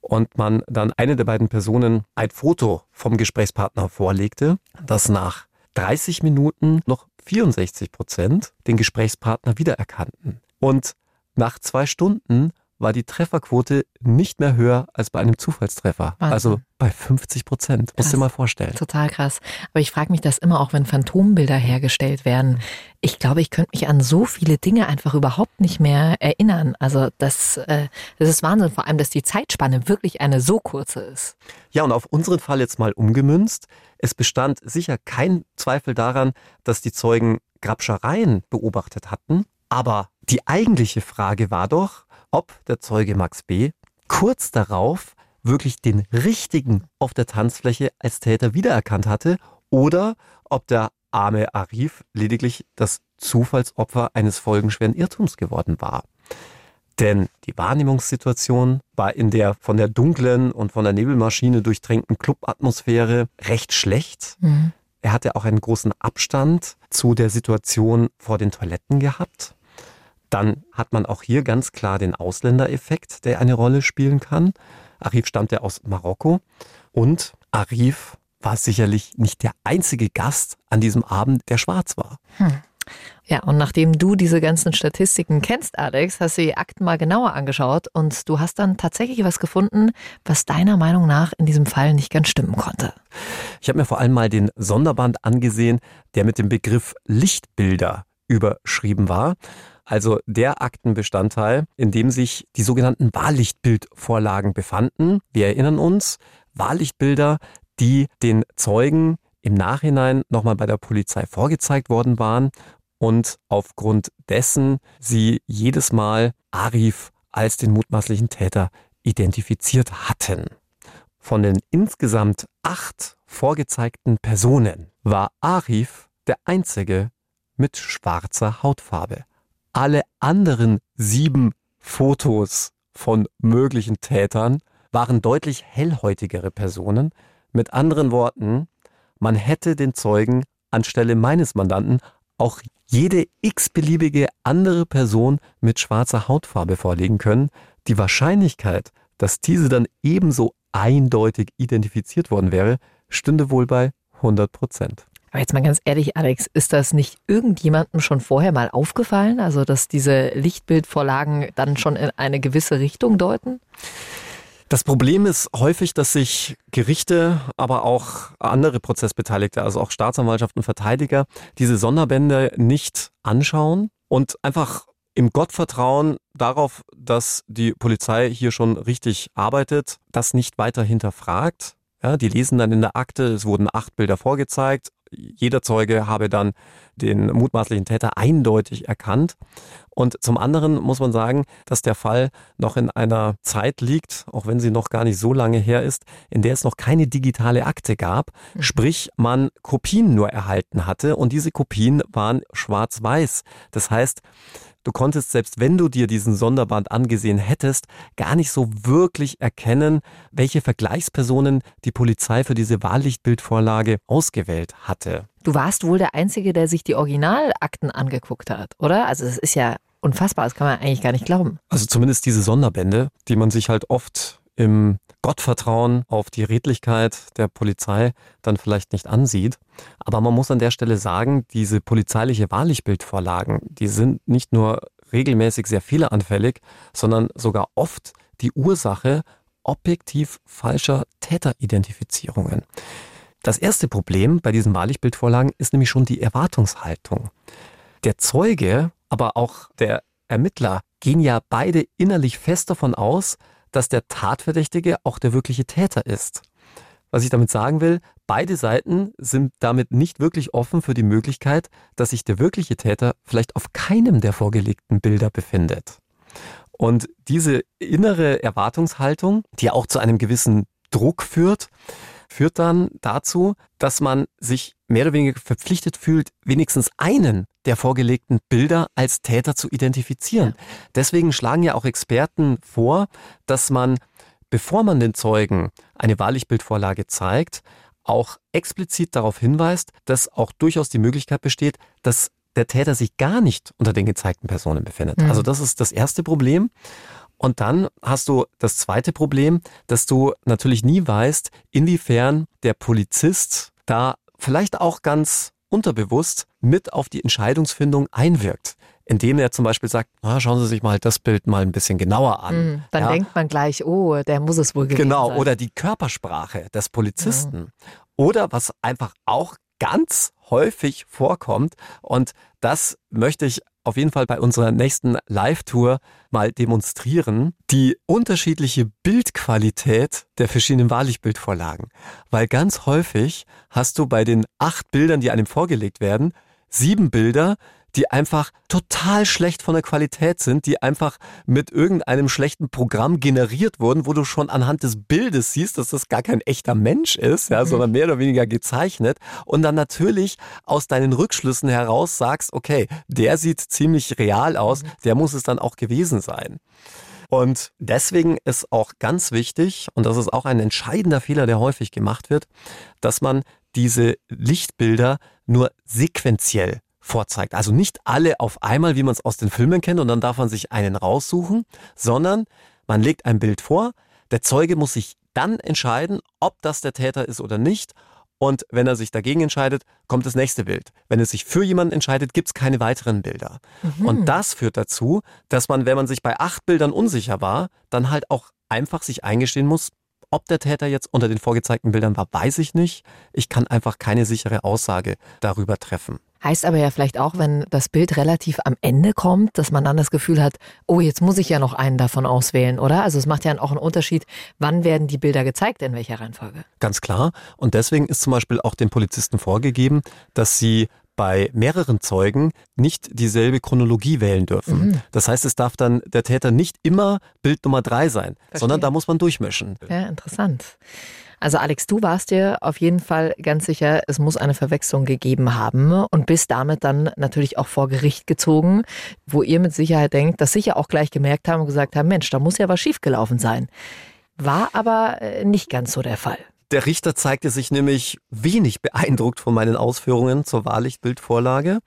Und man dann eine der beiden Personen ein Foto vom Gesprächspartner vorlegte, das nach 30 Minuten noch 64 Prozent den Gesprächspartner wiedererkannten. Und nach zwei Stunden war die Trefferquote nicht mehr höher als bei einem Zufallstreffer. Wahnsinn. Also bei 50 Prozent. Musst du dir mal vorstellen. Total krass. Aber ich frage mich das immer auch, wenn Phantombilder hergestellt werden. Ich glaube, ich könnte mich an so viele Dinge einfach überhaupt nicht mehr erinnern. Also das, äh, das ist Wahnsinn, vor allem, dass die Zeitspanne wirklich eine so kurze ist. Ja, und auf unseren Fall jetzt mal umgemünzt. Es bestand sicher kein Zweifel daran, dass die Zeugen Grabschereien beobachtet hatten. Aber die eigentliche Frage war doch, ob der Zeuge Max B. kurz darauf wirklich den richtigen auf der Tanzfläche als Täter wiedererkannt hatte oder ob der arme Arif lediglich das Zufallsopfer eines folgenschweren Irrtums geworden war. Denn die Wahrnehmungssituation war in der von der dunklen und von der Nebelmaschine durchtränkten Clubatmosphäre recht schlecht. Mhm. Er hatte auch einen großen Abstand zu der Situation vor den Toiletten gehabt. Dann hat man auch hier ganz klar den Ausländereffekt, der eine Rolle spielen kann. Arif stammte aus Marokko und Arif war sicherlich nicht der einzige Gast an diesem Abend, der schwarz war. Hm. Ja, und nachdem du diese ganzen Statistiken kennst, Alex, hast du die Akten mal genauer angeschaut und du hast dann tatsächlich was gefunden, was deiner Meinung nach in diesem Fall nicht ganz stimmen konnte. Ich habe mir vor allem mal den Sonderband angesehen, der mit dem Begriff Lichtbilder überschrieben war. Also der Aktenbestandteil, in dem sich die sogenannten Wahllichtbildvorlagen befanden. Wir erinnern uns, Wahllichtbilder, die den Zeugen im Nachhinein nochmal bei der Polizei vorgezeigt worden waren und aufgrund dessen sie jedes Mal Arif als den mutmaßlichen Täter identifiziert hatten. Von den insgesamt acht vorgezeigten Personen war Arif der einzige mit schwarzer Hautfarbe. Alle anderen sieben Fotos von möglichen Tätern waren deutlich hellhäutigere Personen. Mit anderen Worten, man hätte den Zeugen anstelle meines Mandanten auch jede x-beliebige andere Person mit schwarzer Hautfarbe vorlegen können. Die Wahrscheinlichkeit, dass diese dann ebenso eindeutig identifiziert worden wäre, stünde wohl bei 100 Prozent. Aber jetzt mal ganz ehrlich, Alex, ist das nicht irgendjemandem schon vorher mal aufgefallen? Also, dass diese Lichtbildvorlagen dann schon in eine gewisse Richtung deuten? Das Problem ist häufig, dass sich Gerichte, aber auch andere Prozessbeteiligte, also auch Staatsanwaltschaften, Verteidiger, diese Sonderbände nicht anschauen und einfach im Gottvertrauen darauf, dass die Polizei hier schon richtig arbeitet, das nicht weiter hinterfragt. Ja, die lesen dann in der Akte, es wurden acht Bilder vorgezeigt, jeder Zeuge habe dann den mutmaßlichen Täter eindeutig erkannt. Und zum anderen muss man sagen, dass der Fall noch in einer Zeit liegt, auch wenn sie noch gar nicht so lange her ist, in der es noch keine digitale Akte gab, mhm. sprich man Kopien nur erhalten hatte und diese Kopien waren schwarz-weiß. Das heißt, Du konntest, selbst wenn du dir diesen Sonderband angesehen hättest, gar nicht so wirklich erkennen, welche Vergleichspersonen die Polizei für diese Wahllichtbildvorlage ausgewählt hatte. Du warst wohl der Einzige, der sich die Originalakten angeguckt hat, oder? Also es ist ja unfassbar, das kann man eigentlich gar nicht glauben. Also zumindest diese Sonderbände, die man sich halt oft im Gottvertrauen auf die Redlichkeit der Polizei dann vielleicht nicht ansieht. Aber man muss an der Stelle sagen, diese polizeiliche Wahrlichbildvorlagen, die sind nicht nur regelmäßig sehr fehleranfällig, sondern sogar oft die Ursache objektiv falscher Täteridentifizierungen. Das erste Problem bei diesen Wahrlichbildvorlagen ist nämlich schon die Erwartungshaltung. Der Zeuge, aber auch der Ermittler gehen ja beide innerlich fest davon aus, dass der Tatverdächtige auch der wirkliche Täter ist. Was ich damit sagen will, beide Seiten sind damit nicht wirklich offen für die Möglichkeit, dass sich der wirkliche Täter vielleicht auf keinem der vorgelegten Bilder befindet. Und diese innere Erwartungshaltung, die auch zu einem gewissen Druck führt, führt dann dazu, dass man sich mehr oder weniger verpflichtet fühlt, wenigstens einen der vorgelegten Bilder als Täter zu identifizieren. Ja. Deswegen schlagen ja auch Experten vor, dass man, bevor man den Zeugen eine Wahrlichbildvorlage zeigt, auch explizit darauf hinweist, dass auch durchaus die Möglichkeit besteht, dass der Täter sich gar nicht unter den gezeigten Personen befindet. Mhm. Also das ist das erste Problem. Und dann hast du das zweite Problem, dass du natürlich nie weißt, inwiefern der Polizist da vielleicht auch ganz unterbewusst mit auf die Entscheidungsfindung einwirkt indem er zum Beispiel sagt, na, schauen Sie sich mal das Bild mal ein bisschen genauer an. Mhm, dann ja. denkt man gleich, oh, der muss es wohl gewesen genau, sein. Oder die Körpersprache des Polizisten. Ja. Oder was einfach auch ganz häufig vorkommt und das möchte ich auf jeden Fall bei unserer nächsten Live-Tour mal demonstrieren, die unterschiedliche Bildqualität der verschiedenen Wahrlichtbildvorlagen. Weil ganz häufig hast du bei den acht Bildern, die einem vorgelegt werden, sieben Bilder, die einfach total schlecht von der Qualität sind, die einfach mit irgendeinem schlechten Programm generiert wurden, wo du schon anhand des Bildes siehst, dass das gar kein echter Mensch ist, ja, mhm. sondern mehr oder weniger gezeichnet und dann natürlich aus deinen Rückschlüssen heraus sagst, okay, der sieht ziemlich real aus, mhm. der muss es dann auch gewesen sein. Und deswegen ist auch ganz wichtig, und das ist auch ein entscheidender Fehler, der häufig gemacht wird, dass man diese Lichtbilder nur sequenziell vorzeigt. Also nicht alle auf einmal, wie man es aus den Filmen kennt, und dann darf man sich einen raussuchen, sondern man legt ein Bild vor, der Zeuge muss sich dann entscheiden, ob das der Täter ist oder nicht. Und wenn er sich dagegen entscheidet, kommt das nächste Bild. Wenn es sich für jemanden entscheidet, gibt es keine weiteren Bilder. Mhm. Und das führt dazu, dass man, wenn man sich bei acht Bildern unsicher war, dann halt auch einfach sich eingestehen muss, ob der Täter jetzt unter den vorgezeigten Bildern war, weiß ich nicht. Ich kann einfach keine sichere Aussage darüber treffen. Heißt aber ja vielleicht auch, wenn das Bild relativ am Ende kommt, dass man dann das Gefühl hat, oh, jetzt muss ich ja noch einen davon auswählen, oder? Also es macht ja auch einen Unterschied, wann werden die Bilder gezeigt, in welcher Reihenfolge. Ganz klar. Und deswegen ist zum Beispiel auch den Polizisten vorgegeben, dass sie bei mehreren Zeugen nicht dieselbe Chronologie wählen dürfen. Mhm. Das heißt, es darf dann der Täter nicht immer Bild Nummer drei sein, Verstehe. sondern da muss man durchmischen. Ja, interessant. Also Alex, du warst dir auf jeden Fall ganz sicher, es muss eine Verwechslung gegeben haben und bist damit dann natürlich auch vor Gericht gezogen, wo ihr mit Sicherheit denkt, dass sicher auch gleich gemerkt haben und gesagt haben, Mensch, da muss ja was schiefgelaufen sein. War aber äh, nicht ganz so der Fall. Der Richter zeigte sich nämlich wenig beeindruckt von meinen Ausführungen zur Wahrlichtbildvorlage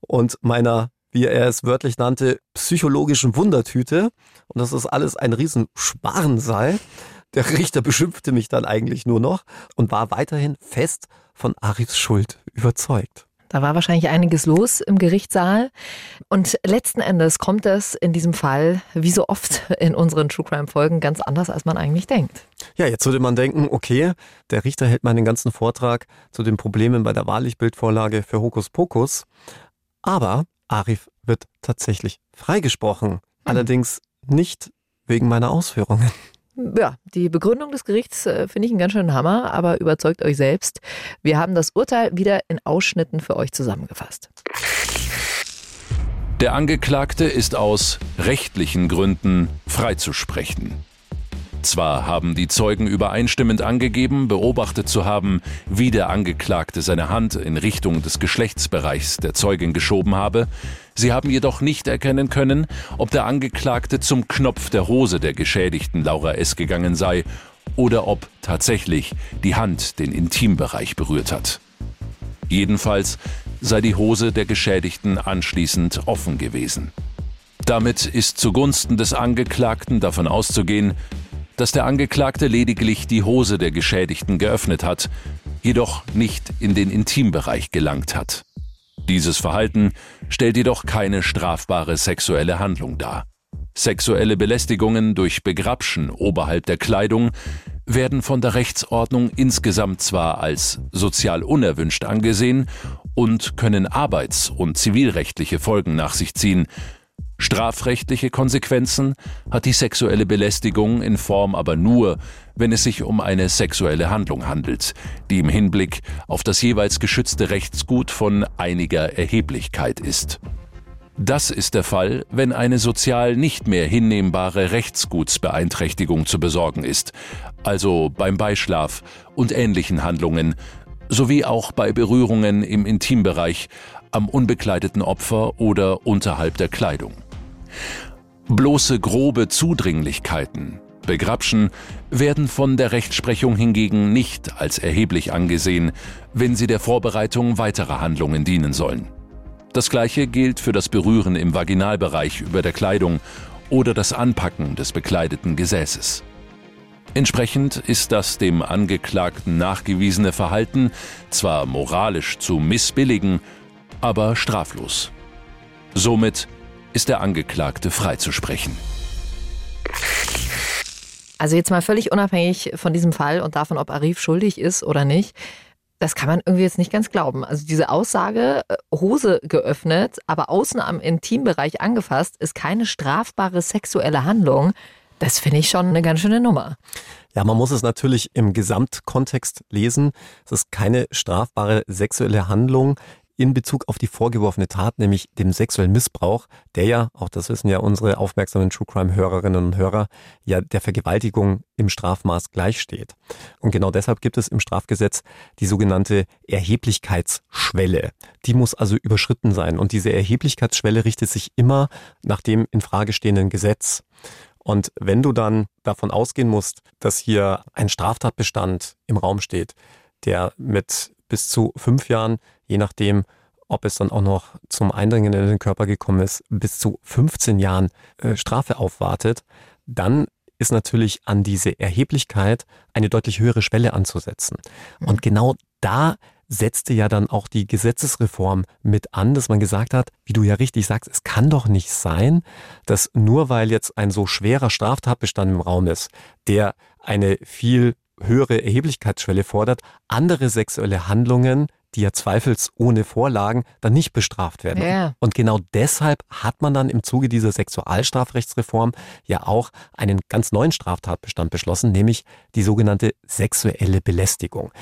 und meiner wie er es wörtlich nannte, psychologischen Wundertüte und dass das alles ein Riesensparen sei. Der Richter beschimpfte mich dann eigentlich nur noch und war weiterhin fest von Arifs Schuld überzeugt. Da war wahrscheinlich einiges los im Gerichtssaal. Und letzten Endes kommt es in diesem Fall, wie so oft in unseren True Crime Folgen, ganz anders, als man eigentlich denkt. Ja, jetzt würde man denken, okay, der Richter hält meinen ganzen Vortrag zu den Problemen bei der Wahrlichbildvorlage für Hokuspokus. Aber Arif wird tatsächlich freigesprochen. Hm. Allerdings nicht wegen meiner Ausführungen. Ja, die Begründung des Gerichts äh, finde ich einen ganz schönen Hammer, aber überzeugt euch selbst. Wir haben das Urteil wieder in Ausschnitten für euch zusammengefasst. Der Angeklagte ist aus rechtlichen Gründen freizusprechen. Zwar haben die Zeugen übereinstimmend angegeben, beobachtet zu haben, wie der Angeklagte seine Hand in Richtung des Geschlechtsbereichs der Zeugin geschoben habe, sie haben jedoch nicht erkennen können, ob der Angeklagte zum Knopf der Hose der Geschädigten Laura S. gegangen sei oder ob tatsächlich die Hand den Intimbereich berührt hat. Jedenfalls sei die Hose der Geschädigten anschließend offen gewesen. Damit ist zugunsten des Angeklagten davon auszugehen, dass der Angeklagte lediglich die Hose der Geschädigten geöffnet hat, jedoch nicht in den Intimbereich gelangt hat. Dieses Verhalten stellt jedoch keine strafbare sexuelle Handlung dar. Sexuelle Belästigungen durch Begrapschen oberhalb der Kleidung werden von der Rechtsordnung insgesamt zwar als sozial unerwünscht angesehen und können arbeits- und zivilrechtliche Folgen nach sich ziehen, Strafrechtliche Konsequenzen hat die sexuelle Belästigung in Form aber nur, wenn es sich um eine sexuelle Handlung handelt, die im Hinblick auf das jeweils geschützte Rechtsgut von einiger Erheblichkeit ist. Das ist der Fall, wenn eine sozial nicht mehr hinnehmbare Rechtsgutsbeeinträchtigung zu besorgen ist, also beim Beischlaf und ähnlichen Handlungen, sowie auch bei Berührungen im Intimbereich, am unbekleideten Opfer oder unterhalb der Kleidung. Bloße grobe Zudringlichkeiten, Begrapschen, werden von der Rechtsprechung hingegen nicht als erheblich angesehen, wenn sie der Vorbereitung weiterer Handlungen dienen sollen. Das gleiche gilt für das Berühren im Vaginalbereich über der Kleidung oder das Anpacken des bekleideten Gesäßes. Entsprechend ist das dem Angeklagten nachgewiesene Verhalten zwar moralisch zu missbilligen, aber straflos. Somit ist der Angeklagte freizusprechen. Also jetzt mal völlig unabhängig von diesem Fall und davon, ob Arif schuldig ist oder nicht. Das kann man irgendwie jetzt nicht ganz glauben. Also diese Aussage, äh, Hose geöffnet, aber außen am Intimbereich angefasst, ist keine strafbare sexuelle Handlung. Das finde ich schon eine ganz schöne Nummer. Ja, man muss es natürlich im Gesamtkontext lesen. Es ist keine strafbare sexuelle Handlung in Bezug auf die vorgeworfene Tat, nämlich dem sexuellen Missbrauch, der ja, auch das wissen ja unsere aufmerksamen True Crime Hörerinnen und Hörer, ja der Vergewaltigung im Strafmaß gleichsteht. Und genau deshalb gibt es im Strafgesetz die sogenannte Erheblichkeitsschwelle. Die muss also überschritten sein. Und diese Erheblichkeitsschwelle richtet sich immer nach dem in Frage stehenden Gesetz. Und wenn du dann davon ausgehen musst, dass hier ein Straftatbestand im Raum steht, der mit bis zu fünf Jahren, je nachdem, ob es dann auch noch zum Eindringen in den Körper gekommen ist, bis zu 15 Jahren äh, Strafe aufwartet, dann ist natürlich an diese Erheblichkeit eine deutlich höhere Schwelle anzusetzen. Und mhm. genau da setzte ja dann auch die Gesetzesreform mit an, dass man gesagt hat, wie du ja richtig sagst, es kann doch nicht sein, dass nur weil jetzt ein so schwerer Straftatbestand im Raum ist, der eine viel höhere Erheblichkeitsschwelle fordert, andere sexuelle Handlungen die ja zweifelsohne Vorlagen dann nicht bestraft werden. Ja. Und genau deshalb hat man dann im Zuge dieser Sexualstrafrechtsreform ja auch einen ganz neuen Straftatbestand beschlossen, nämlich die sogenannte sexuelle Belästigung.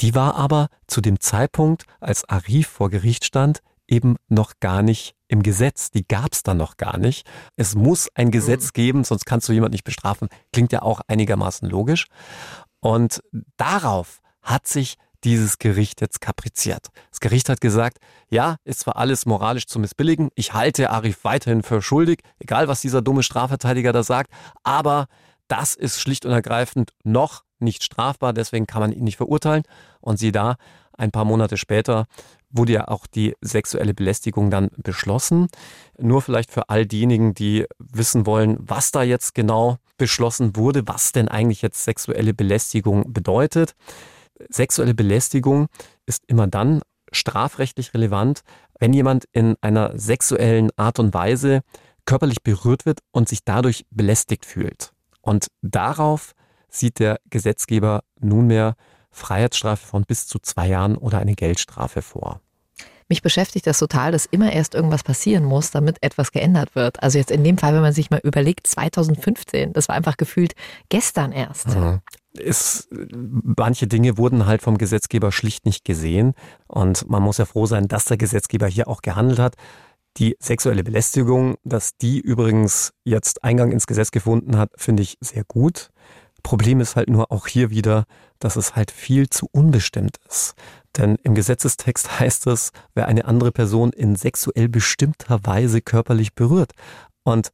Die war aber zu dem Zeitpunkt, als Arif vor Gericht stand, eben noch gar nicht im Gesetz. Die gab es dann noch gar nicht. Es muss ein Gesetz mhm. geben, sonst kannst du jemand nicht bestrafen. Klingt ja auch einigermaßen logisch. Und darauf hat sich dieses Gericht jetzt kapriziert. Das Gericht hat gesagt, ja, ist zwar alles moralisch zu missbilligen, ich halte Arif weiterhin für schuldig, egal was dieser dumme Strafverteidiger da sagt, aber das ist schlicht und ergreifend noch nicht strafbar, deswegen kann man ihn nicht verurteilen. Und sieh da, ein paar Monate später wurde ja auch die sexuelle Belästigung dann beschlossen. Nur vielleicht für all diejenigen, die wissen wollen, was da jetzt genau beschlossen wurde, was denn eigentlich jetzt sexuelle Belästigung bedeutet. Sexuelle Belästigung ist immer dann strafrechtlich relevant, wenn jemand in einer sexuellen Art und Weise körperlich berührt wird und sich dadurch belästigt fühlt. Und darauf sieht der Gesetzgeber nunmehr Freiheitsstrafe von bis zu zwei Jahren oder eine Geldstrafe vor. Mich beschäftigt das total, dass immer erst irgendwas passieren muss, damit etwas geändert wird. Also jetzt in dem Fall, wenn man sich mal überlegt, 2015, das war einfach gefühlt gestern erst. Mhm. Es, manche Dinge wurden halt vom Gesetzgeber schlicht nicht gesehen. Und man muss ja froh sein, dass der Gesetzgeber hier auch gehandelt hat. Die sexuelle Belästigung, dass die übrigens jetzt Eingang ins Gesetz gefunden hat, finde ich sehr gut. Problem ist halt nur auch hier wieder, dass es halt viel zu unbestimmt ist. Denn im Gesetzestext <laughs> heißt es, wer eine andere Person in sexuell bestimmter Weise körperlich berührt. Und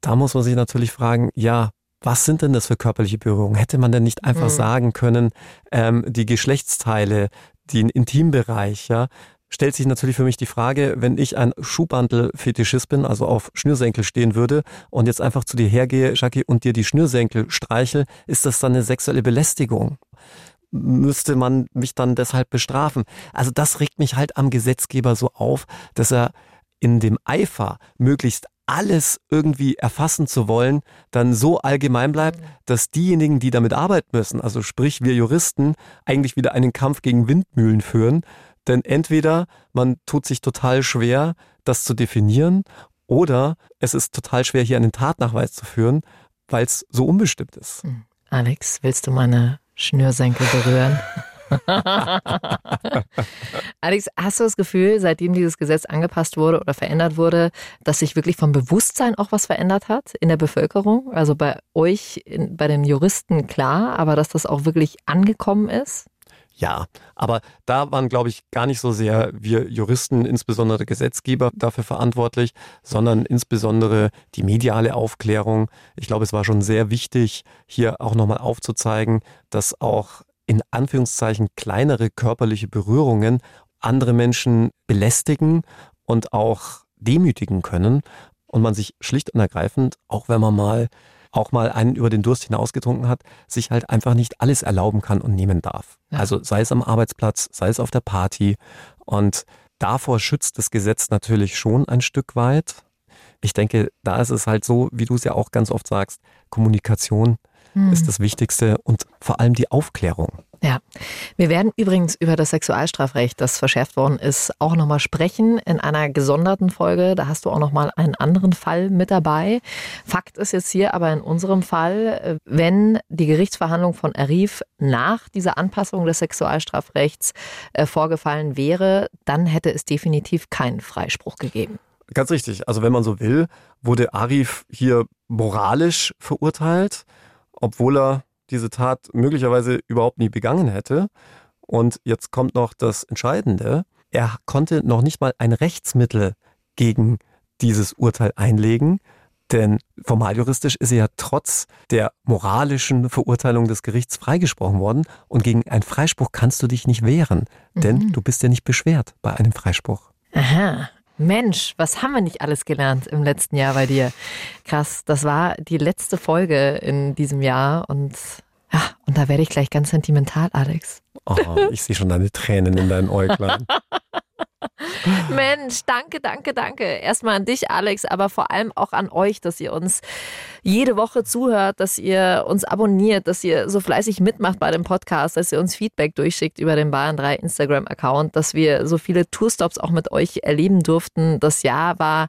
da muss man sich natürlich fragen, ja, was sind denn das für körperliche Berührungen? Hätte man denn nicht einfach mhm. sagen können, ähm, die Geschlechtsteile, den Intimbereich, ja, stellt sich natürlich für mich die Frage, wenn ich ein Schuhbandel-Fetischist bin, also auf Schnürsenkel stehen würde und jetzt einfach zu dir hergehe, Jackie, und dir die Schnürsenkel streichel, ist das dann eine sexuelle Belästigung? Müsste man mich dann deshalb bestrafen? Also das regt mich halt am Gesetzgeber so auf, dass er in dem Eifer, möglichst alles irgendwie erfassen zu wollen, dann so allgemein bleibt, dass diejenigen, die damit arbeiten müssen, also sprich wir Juristen, eigentlich wieder einen Kampf gegen Windmühlen führen denn entweder man tut sich total schwer, das zu definieren, oder es ist total schwer, hier einen Tatnachweis zu führen, weil es so unbestimmt ist. Hm. Alex, willst du meine Schnürsenkel berühren? <laughs> Alex, hast du das Gefühl, seitdem dieses Gesetz angepasst wurde oder verändert wurde, dass sich wirklich vom Bewusstsein auch was verändert hat in der Bevölkerung? Also bei euch, bei den Juristen klar, aber dass das auch wirklich angekommen ist? Ja, aber da waren, glaube ich, gar nicht so sehr wir Juristen, insbesondere Gesetzgeber, dafür verantwortlich, sondern insbesondere die mediale Aufklärung. Ich glaube, es war schon sehr wichtig, hier auch nochmal aufzuzeigen, dass auch in Anführungszeichen kleinere körperliche Berührungen andere Menschen belästigen und auch demütigen können und man sich schlicht und ergreifend, auch wenn man mal auch mal einen über den Durst hinausgetrunken hat, sich halt einfach nicht alles erlauben kann und nehmen darf. Ja. Also sei es am Arbeitsplatz, sei es auf der Party. Und davor schützt das Gesetz natürlich schon ein Stück weit. Ich denke, da ist es halt so, wie du es ja auch ganz oft sagst, Kommunikation hm. ist das Wichtigste und vor allem die Aufklärung. Ja, wir werden übrigens über das Sexualstrafrecht, das verschärft worden ist, auch nochmal sprechen in einer gesonderten Folge. Da hast du auch nochmal einen anderen Fall mit dabei. Fakt ist jetzt hier aber in unserem Fall, wenn die Gerichtsverhandlung von Arif nach dieser Anpassung des Sexualstrafrechts äh, vorgefallen wäre, dann hätte es definitiv keinen Freispruch gegeben. Ganz richtig. Also wenn man so will, wurde Arif hier moralisch verurteilt, obwohl er diese Tat möglicherweise überhaupt nie begangen hätte. Und jetzt kommt noch das Entscheidende. Er konnte noch nicht mal ein Rechtsmittel gegen dieses Urteil einlegen, denn formaljuristisch ist er ja trotz der moralischen Verurteilung des Gerichts freigesprochen worden und gegen einen Freispruch kannst du dich nicht wehren, denn mhm. du bist ja nicht beschwert bei einem Freispruch. Aha. Mensch, was haben wir nicht alles gelernt im letzten Jahr bei dir? Krass, das war die letzte Folge in diesem Jahr und ja, und da werde ich gleich ganz sentimental, Alex. Oh, ich sehe schon deine Tränen in deinen Äuglein. <laughs> <laughs> Mensch, danke, danke, danke. Erstmal an dich, Alex, aber vor allem auch an euch, dass ihr uns jede Woche zuhört, dass ihr uns abonniert, dass ihr so fleißig mitmacht bei dem Podcast, dass ihr uns Feedback durchschickt über den Bayern 3 Instagram-Account, dass wir so viele Tourstops auch mit euch erleben durften. Das Jahr war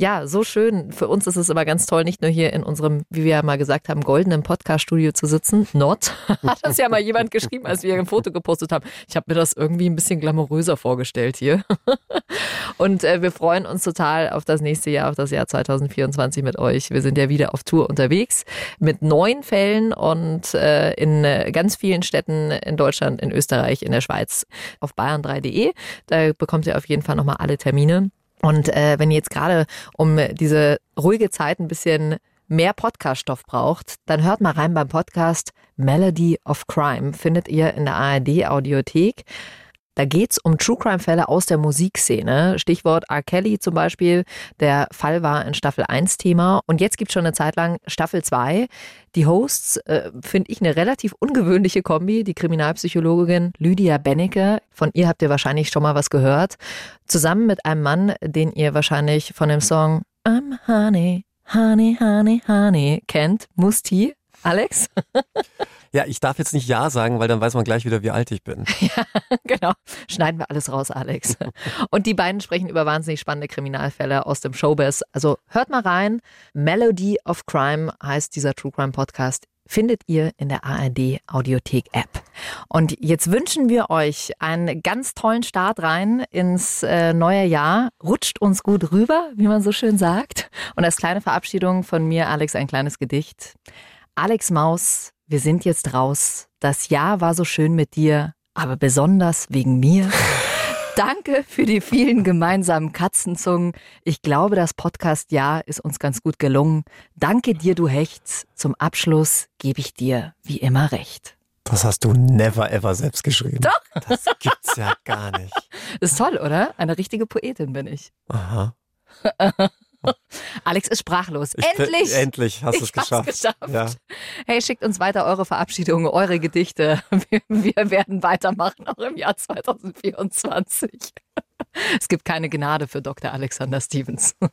ja so schön. Für uns ist es immer ganz toll, nicht nur hier in unserem, wie wir ja mal gesagt haben, goldenen Podcast-Studio zu sitzen. Not <laughs> hat das ja mal jemand geschrieben, als wir ein Foto gepostet haben. Ich habe mir das irgendwie ein bisschen glamouröser vorgestellt hier. <laughs> Und äh, wir freuen uns total auf das nächste Jahr, auf das Jahr 2024 mit euch. Wir sind ja wieder auf Tour unterwegs mit neun Fällen und äh, in äh, ganz vielen Städten in Deutschland, in Österreich, in der Schweiz auf bayern3.de. Da bekommt ihr auf jeden Fall nochmal alle Termine. Und äh, wenn ihr jetzt gerade um diese ruhige Zeit ein bisschen mehr Podcast-Stoff braucht, dann hört mal rein beim Podcast Melody of Crime. Findet ihr in der ARD-Audiothek. Da geht's um True Crime-Fälle aus der Musikszene. Stichwort R. Kelly zum Beispiel. Der Fall war in Staffel 1 Thema. Und jetzt gibt's schon eine Zeit lang Staffel 2. Die Hosts äh, finde ich eine relativ ungewöhnliche Kombi. Die Kriminalpsychologin Lydia Bennecke. Von ihr habt ihr wahrscheinlich schon mal was gehört. Zusammen mit einem Mann, den ihr wahrscheinlich von dem Song I'm Honey, Honey, Honey, Honey kennt. Musti. Alex? <laughs> Ja, ich darf jetzt nicht Ja sagen, weil dann weiß man gleich wieder, wie alt ich bin. <laughs> Ja, genau. Schneiden wir alles raus, Alex. <laughs> Und die beiden sprechen über wahnsinnig spannende Kriminalfälle aus dem Showbiz. Also hört mal rein. Melody of Crime heißt dieser True Crime Podcast. Findet ihr in der ARD Audiothek App. Und jetzt wünschen wir euch einen ganz tollen Start rein ins äh, neue Jahr. Rutscht uns gut rüber, wie man so schön sagt. Und als kleine Verabschiedung von mir, Alex, ein kleines Gedicht. Alex Maus, wir sind jetzt raus. Das Jahr war so schön mit dir, aber besonders wegen mir. <laughs> Danke für die vielen gemeinsamen Katzenzungen. Ich glaube, das Podcast-Jahr ist uns ganz gut gelungen. Danke dir, du Hechts. Zum Abschluss gebe ich dir wie immer recht. Das hast du never ever selbst geschrieben. Doch. Das gibt's ja gar nicht. <laughs> Ist toll, oder? Eine richtige Poetin bin ich. Aha. <laughs> <laughs> Alex ist sprachlos. Ich- Endlich! Endlich hast du es geschafft. geschafft. Ja. Hey, schickt uns weiter eure Verabschiedungen, eure Gedichte. Wir, wir werden weitermachen, auch im Jahr 2024. Es gibt keine Gnade für Dr. Alexander Stevens. <laughs>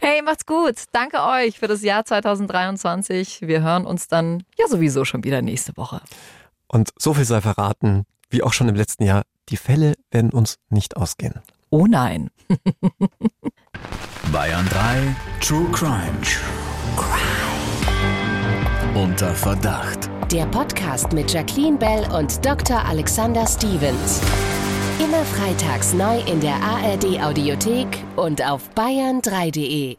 Hey, macht's gut. Danke euch für das Jahr 2023. Wir hören uns dann ja sowieso schon wieder nächste Woche. Und so viel sei verraten, wie auch schon im letzten Jahr, die Fälle werden uns nicht ausgehen. Oh nein. <laughs> Bayern 3 True Crime. Unter Verdacht. Der Podcast mit Jacqueline Bell und Dr. Alexander Stevens. Immer freitags neu in der ARD Audiothek und auf bayern3.de.